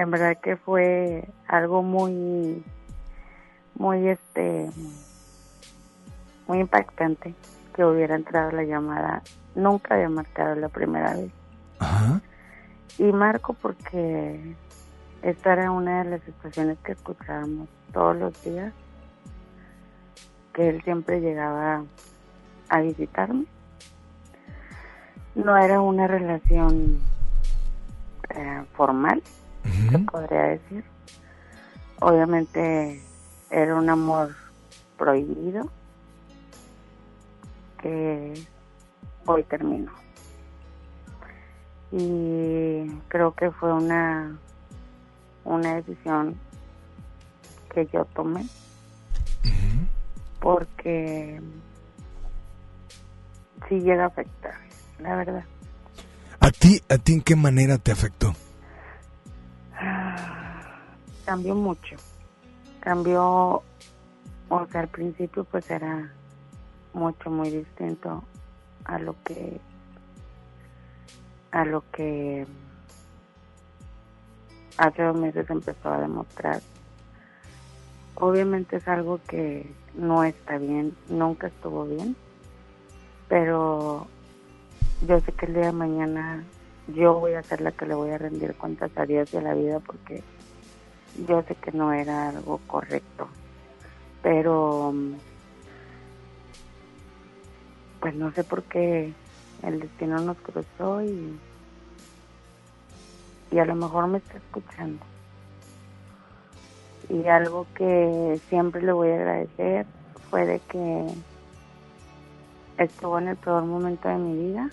en verdad que fue algo muy, muy este, muy impactante que hubiera entrado la llamada. Nunca había marcado la primera vez. Ajá. Y marco porque esta era una de las situaciones que escuchábamos todos los días, que él siempre llegaba a visitarme. No era una relación eh, formal, se podría decir. Obviamente era un amor prohibido que hoy terminó. Y creo que fue una, una decisión que yo tomé porque sí llega a afectar, la verdad. ¿A ti, a ti en qué manera te afectó? cambió mucho. Cambió, o sea, al principio pues era mucho, muy distinto a lo que, a lo que hace dos meses empezó a demostrar. Obviamente es algo que no está bien, nunca estuvo bien, pero yo sé que el día de mañana yo voy a ser la que le voy a rendir cuentas a Dios y a la vida porque yo sé que no era algo correcto, pero pues no sé por qué el destino nos cruzó y, y a lo mejor me está escuchando. Y algo que siempre le voy a agradecer fue de que estuvo en el peor momento de mi vida,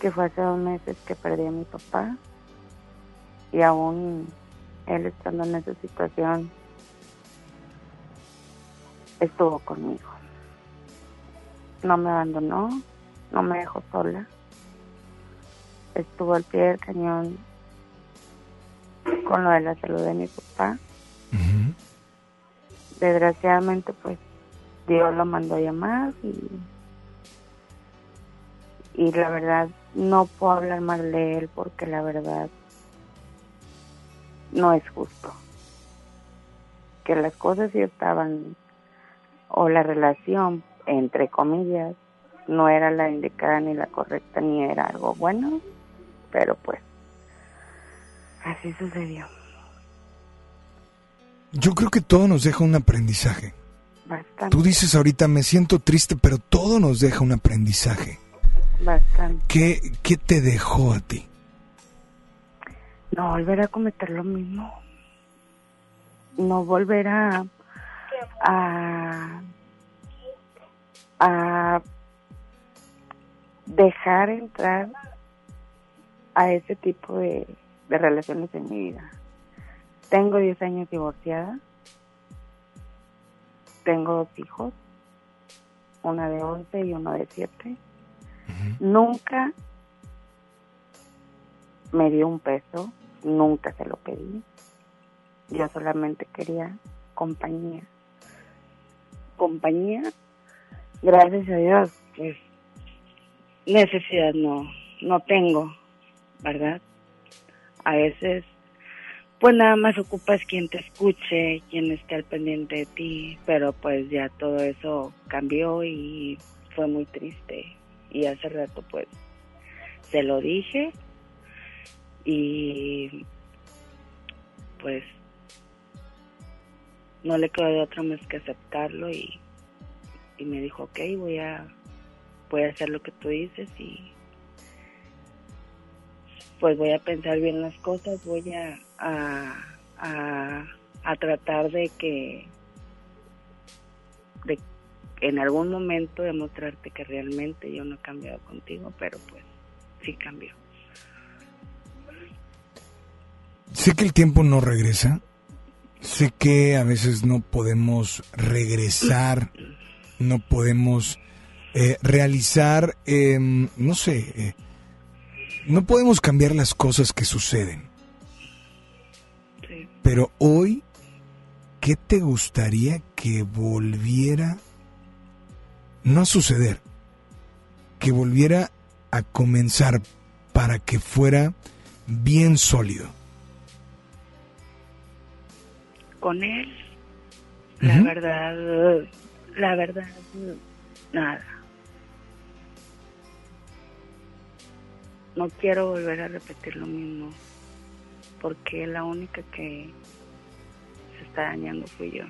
que fue hace dos meses que perdí a mi papá y aún él estando en esa situación estuvo conmigo. No me abandonó, no me dejó sola. Estuvo al pie del cañón con lo de la salud de mi papá. Desgraciadamente, pues Dios lo mandó a llamar y, y la verdad no puedo hablar mal de él porque la verdad no es justo. Que las cosas sí estaban, o la relación, entre comillas, no era la indicada ni la correcta ni era algo bueno, pero pues así sucedió. Yo creo que todo nos deja un aprendizaje. Bastante. Tú dices ahorita, me siento triste, pero todo nos deja un aprendizaje. Bastante. ¿Qué, qué te dejó a ti? No volver a cometer lo mismo. No volver a, a, a dejar entrar a ese tipo de, de relaciones en mi vida. Tengo 10 años divorciada. Tengo dos hijos, una de 11 y uno de 7. Nunca me dio un peso, nunca se lo pedí. Yo solamente quería compañía. Compañía, gracias a Dios, pues necesidad no, no tengo, ¿verdad? A veces, pues nada más ocupas quien te escuche, quien esté al pendiente de ti, pero pues ya todo eso cambió y fue muy triste. Y hace rato pues se lo dije y pues no le quedó de otra más que aceptarlo y, y me dijo, ok, voy a, voy a hacer lo que tú dices y pues voy a pensar bien las cosas, voy a, a, a, a tratar de que de en algún momento demostrarte que realmente yo no he cambiado contigo, pero pues sí cambió. Sé que el tiempo no regresa. Sé que a veces no podemos regresar, no podemos eh, realizar, em, no sé, eh, no podemos cambiar las cosas que suceden. Pero hoy, ¿qué te gustaría que volviera, no a suceder, que volviera a comenzar para que fuera bien sólido? Con él, la verdad, la verdad, nada. No quiero volver a repetir lo mismo, porque la única que se está dañando fui yo.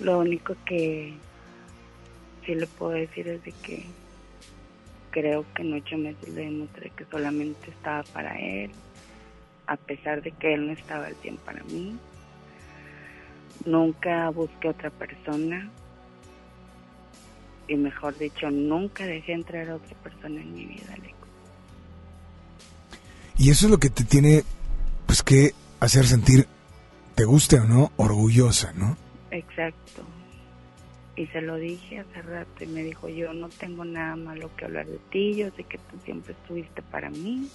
Lo único que sí le puedo decir es de que creo que en ocho meses le demostré que solamente estaba para él, a pesar de que él no estaba al tiempo para mí. Nunca busqué otra persona y mejor dicho, nunca dejé entrar a otra persona en mi vida, Alex. Y eso es lo que te tiene, pues, que hacer sentir, te guste o no, orgullosa, ¿no? Exacto. Y se lo dije hace rato y me dijo, yo no tengo nada malo que hablar de ti, yo sé que tú siempre estuviste para mí,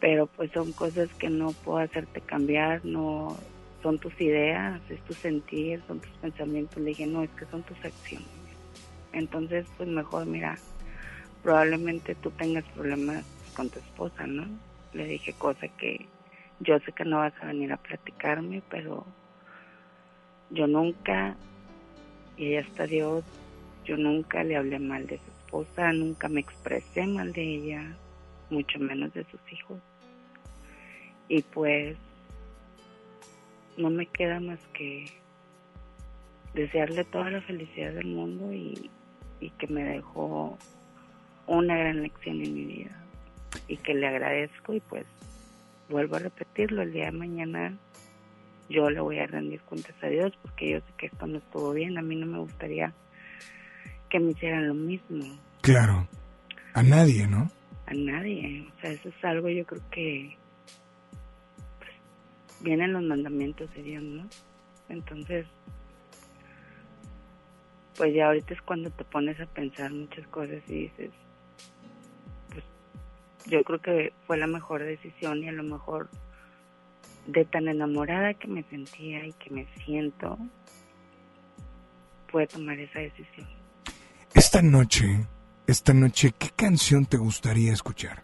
pero pues son cosas que no puedo hacerte cambiar, no son tus ideas, es tu sentir, son tus pensamientos. Le dije, no, es que son tus acciones. Entonces, pues mejor, mira, probablemente tú tengas problemas con tu esposa, ¿no? Le dije cosa que yo sé que no vas a venir a platicarme, pero yo nunca, y ella está Dios, yo nunca le hablé mal de su esposa, nunca me expresé mal de ella, mucho menos de sus hijos. Y pues no me queda más que desearle toda la felicidad del mundo y, y que me dejó una gran lección en mi vida y que le agradezco y pues vuelvo a repetirlo el día de mañana yo le voy a rendir cuentas a Dios porque yo sé que esto no estuvo bien a mí no me gustaría que me hicieran lo mismo Claro. A nadie, ¿no? A nadie o sea eso es algo yo creo que pues, vienen los mandamientos de Dios no entonces pues ya ahorita es cuando te pones a pensar muchas cosas y dices, pues yo creo que fue la mejor decisión y a lo mejor de tan enamorada que me sentía y que me siento, pude tomar esa decisión. Esta noche, esta noche, ¿qué canción te gustaría escuchar?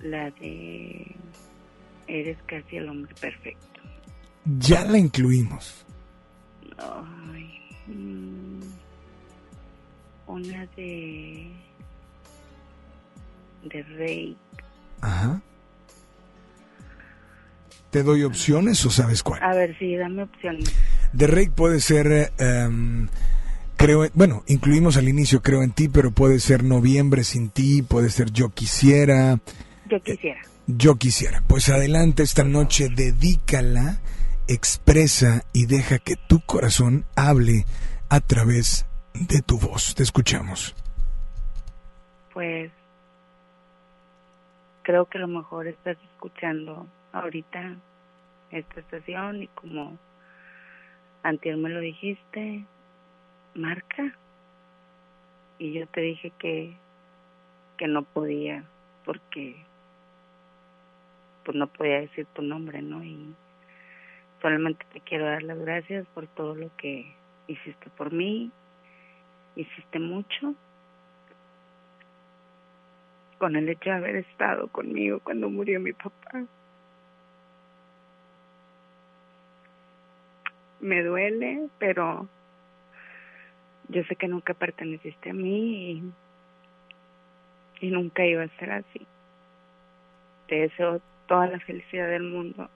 La de Eres casi el hombre perfecto. Ya la incluimos. Ay, mm, una de de Rey. Ajá. ¿Te doy opciones o sabes cuál? A ver, sí, dame opciones. De Rake puede ser, em, creo, en- bueno, incluimos al inicio Creo en ti, pero puede ser Noviembre sin ti, puede ser Yo quisiera, Yo quisiera. Yo quisiera. Pues adelante esta noche, dedícala, expresa y deja que tu corazón hable a través de tu voz. Te escuchamos. Pues creo que a lo mejor estás escuchando ahorita esta estación y como antier me lo dijiste, marca. Y yo te dije que, que no podía porque pues no podía decir tu nombre, ¿no? Y solamente te quiero dar las gracias por todo lo que hiciste por mí hiciste mucho con el hecho de haber estado conmigo cuando murió mi papá. Me duele, pero yo sé que nunca perteneciste a mí y, y nunca iba a ser así. Te deseo toda la felicidad del mundo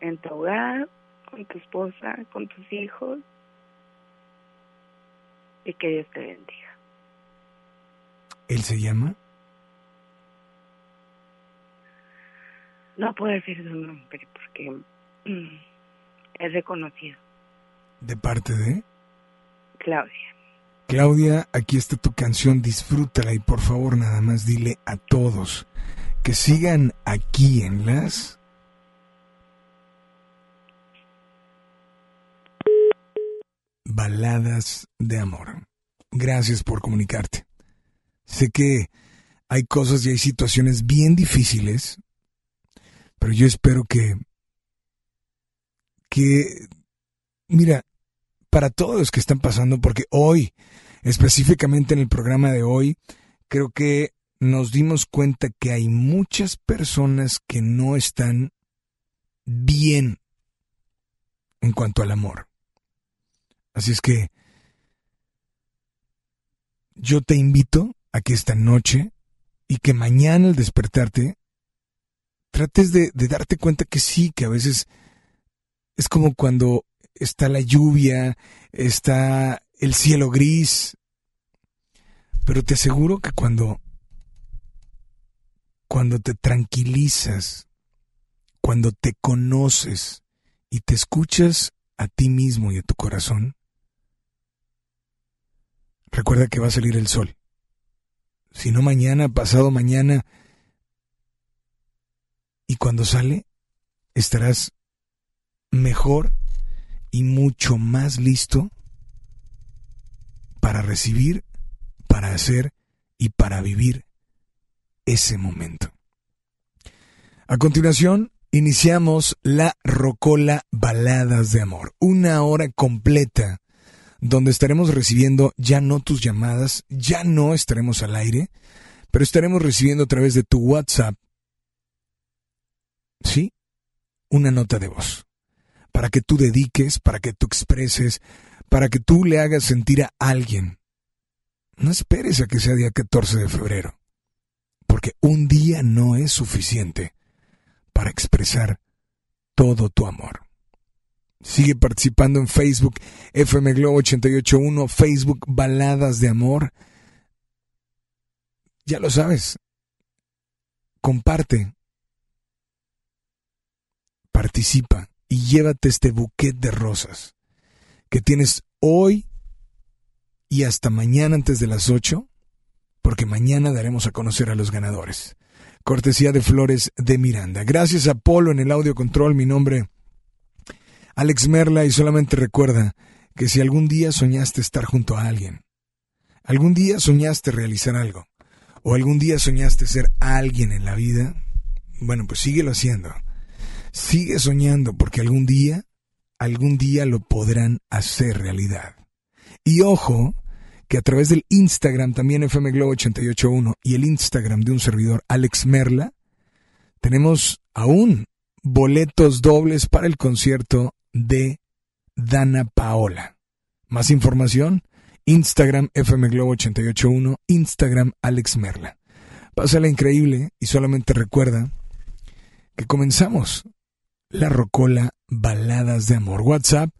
en tu hogar, con tu esposa, con tus hijos y que Dios te bendiga. ¿Él se llama? No puedo decir su nombre porque mm, es reconocido. ¿De parte de? Claudia. Claudia, aquí está tu canción, disfrútala y por favor nada más dile a todos que sigan aquí en las... Baladas de amor. Gracias por comunicarte. Sé que hay cosas y hay situaciones bien difíciles, pero yo espero que, que, mira, para todos los que están pasando, porque hoy, específicamente en el programa de hoy, creo que nos dimos cuenta que hay muchas personas que no están bien en cuanto al amor. Así es que yo te invito a que esta noche y que mañana al despertarte trates de, de, darte cuenta que sí, que a veces es como cuando está la lluvia, está el cielo gris, pero te aseguro que cuando cuando te tranquilizas, cuando te conoces y te escuchas a ti mismo y a tu corazón, recuerda que va a salir el sol. Si no mañana, pasado mañana, y cuando sale, estarás mejor y mucho más listo para recibir, para hacer y para vivir ese momento. A continuación, iniciamos la Rocola Baladas de Amor, una hora completa donde estaremos recibiendo ya no tus llamadas, ya no estaremos al aire, pero estaremos recibiendo a través de tu WhatsApp, ¿sí? Una nota de voz, para que tú dediques, para que tú expreses, para que tú le hagas sentir a alguien. No esperes a que sea día 14 de febrero porque un día no es suficiente para expresar todo tu amor. Sigue participando en Facebook FM Globo 881, Facebook Baladas de Amor. Ya lo sabes. Comparte. Participa y llévate este buquet de rosas que tienes hoy y hasta mañana antes de las 8 porque mañana daremos a conocer a los ganadores. Cortesía de Flores de Miranda. Gracias a Polo en el audio control, mi nombre Alex Merla y solamente recuerda que si algún día soñaste estar junto a alguien, algún día soñaste realizar algo, o algún día soñaste ser alguien en la vida, bueno, pues síguelo haciendo. Sigue soñando porque algún día, algún día lo podrán hacer realidad. Y ojo, que a través del Instagram también FM Globo 881 y el Instagram de un servidor Alex Merla, tenemos aún boletos dobles para el concierto de Dana Paola. Más información, Instagram FM Globo 881, Instagram Alex Merla. Pásala increíble y solamente recuerda que comenzamos la Rocola Baladas de Amor. WhatsApp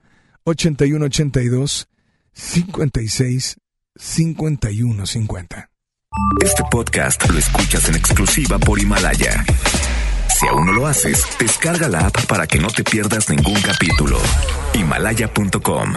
8182 56 5150. Este podcast lo escuchas en exclusiva por Himalaya. Si aún no lo haces, descarga la app para que no te pierdas ningún capítulo. Himalaya.com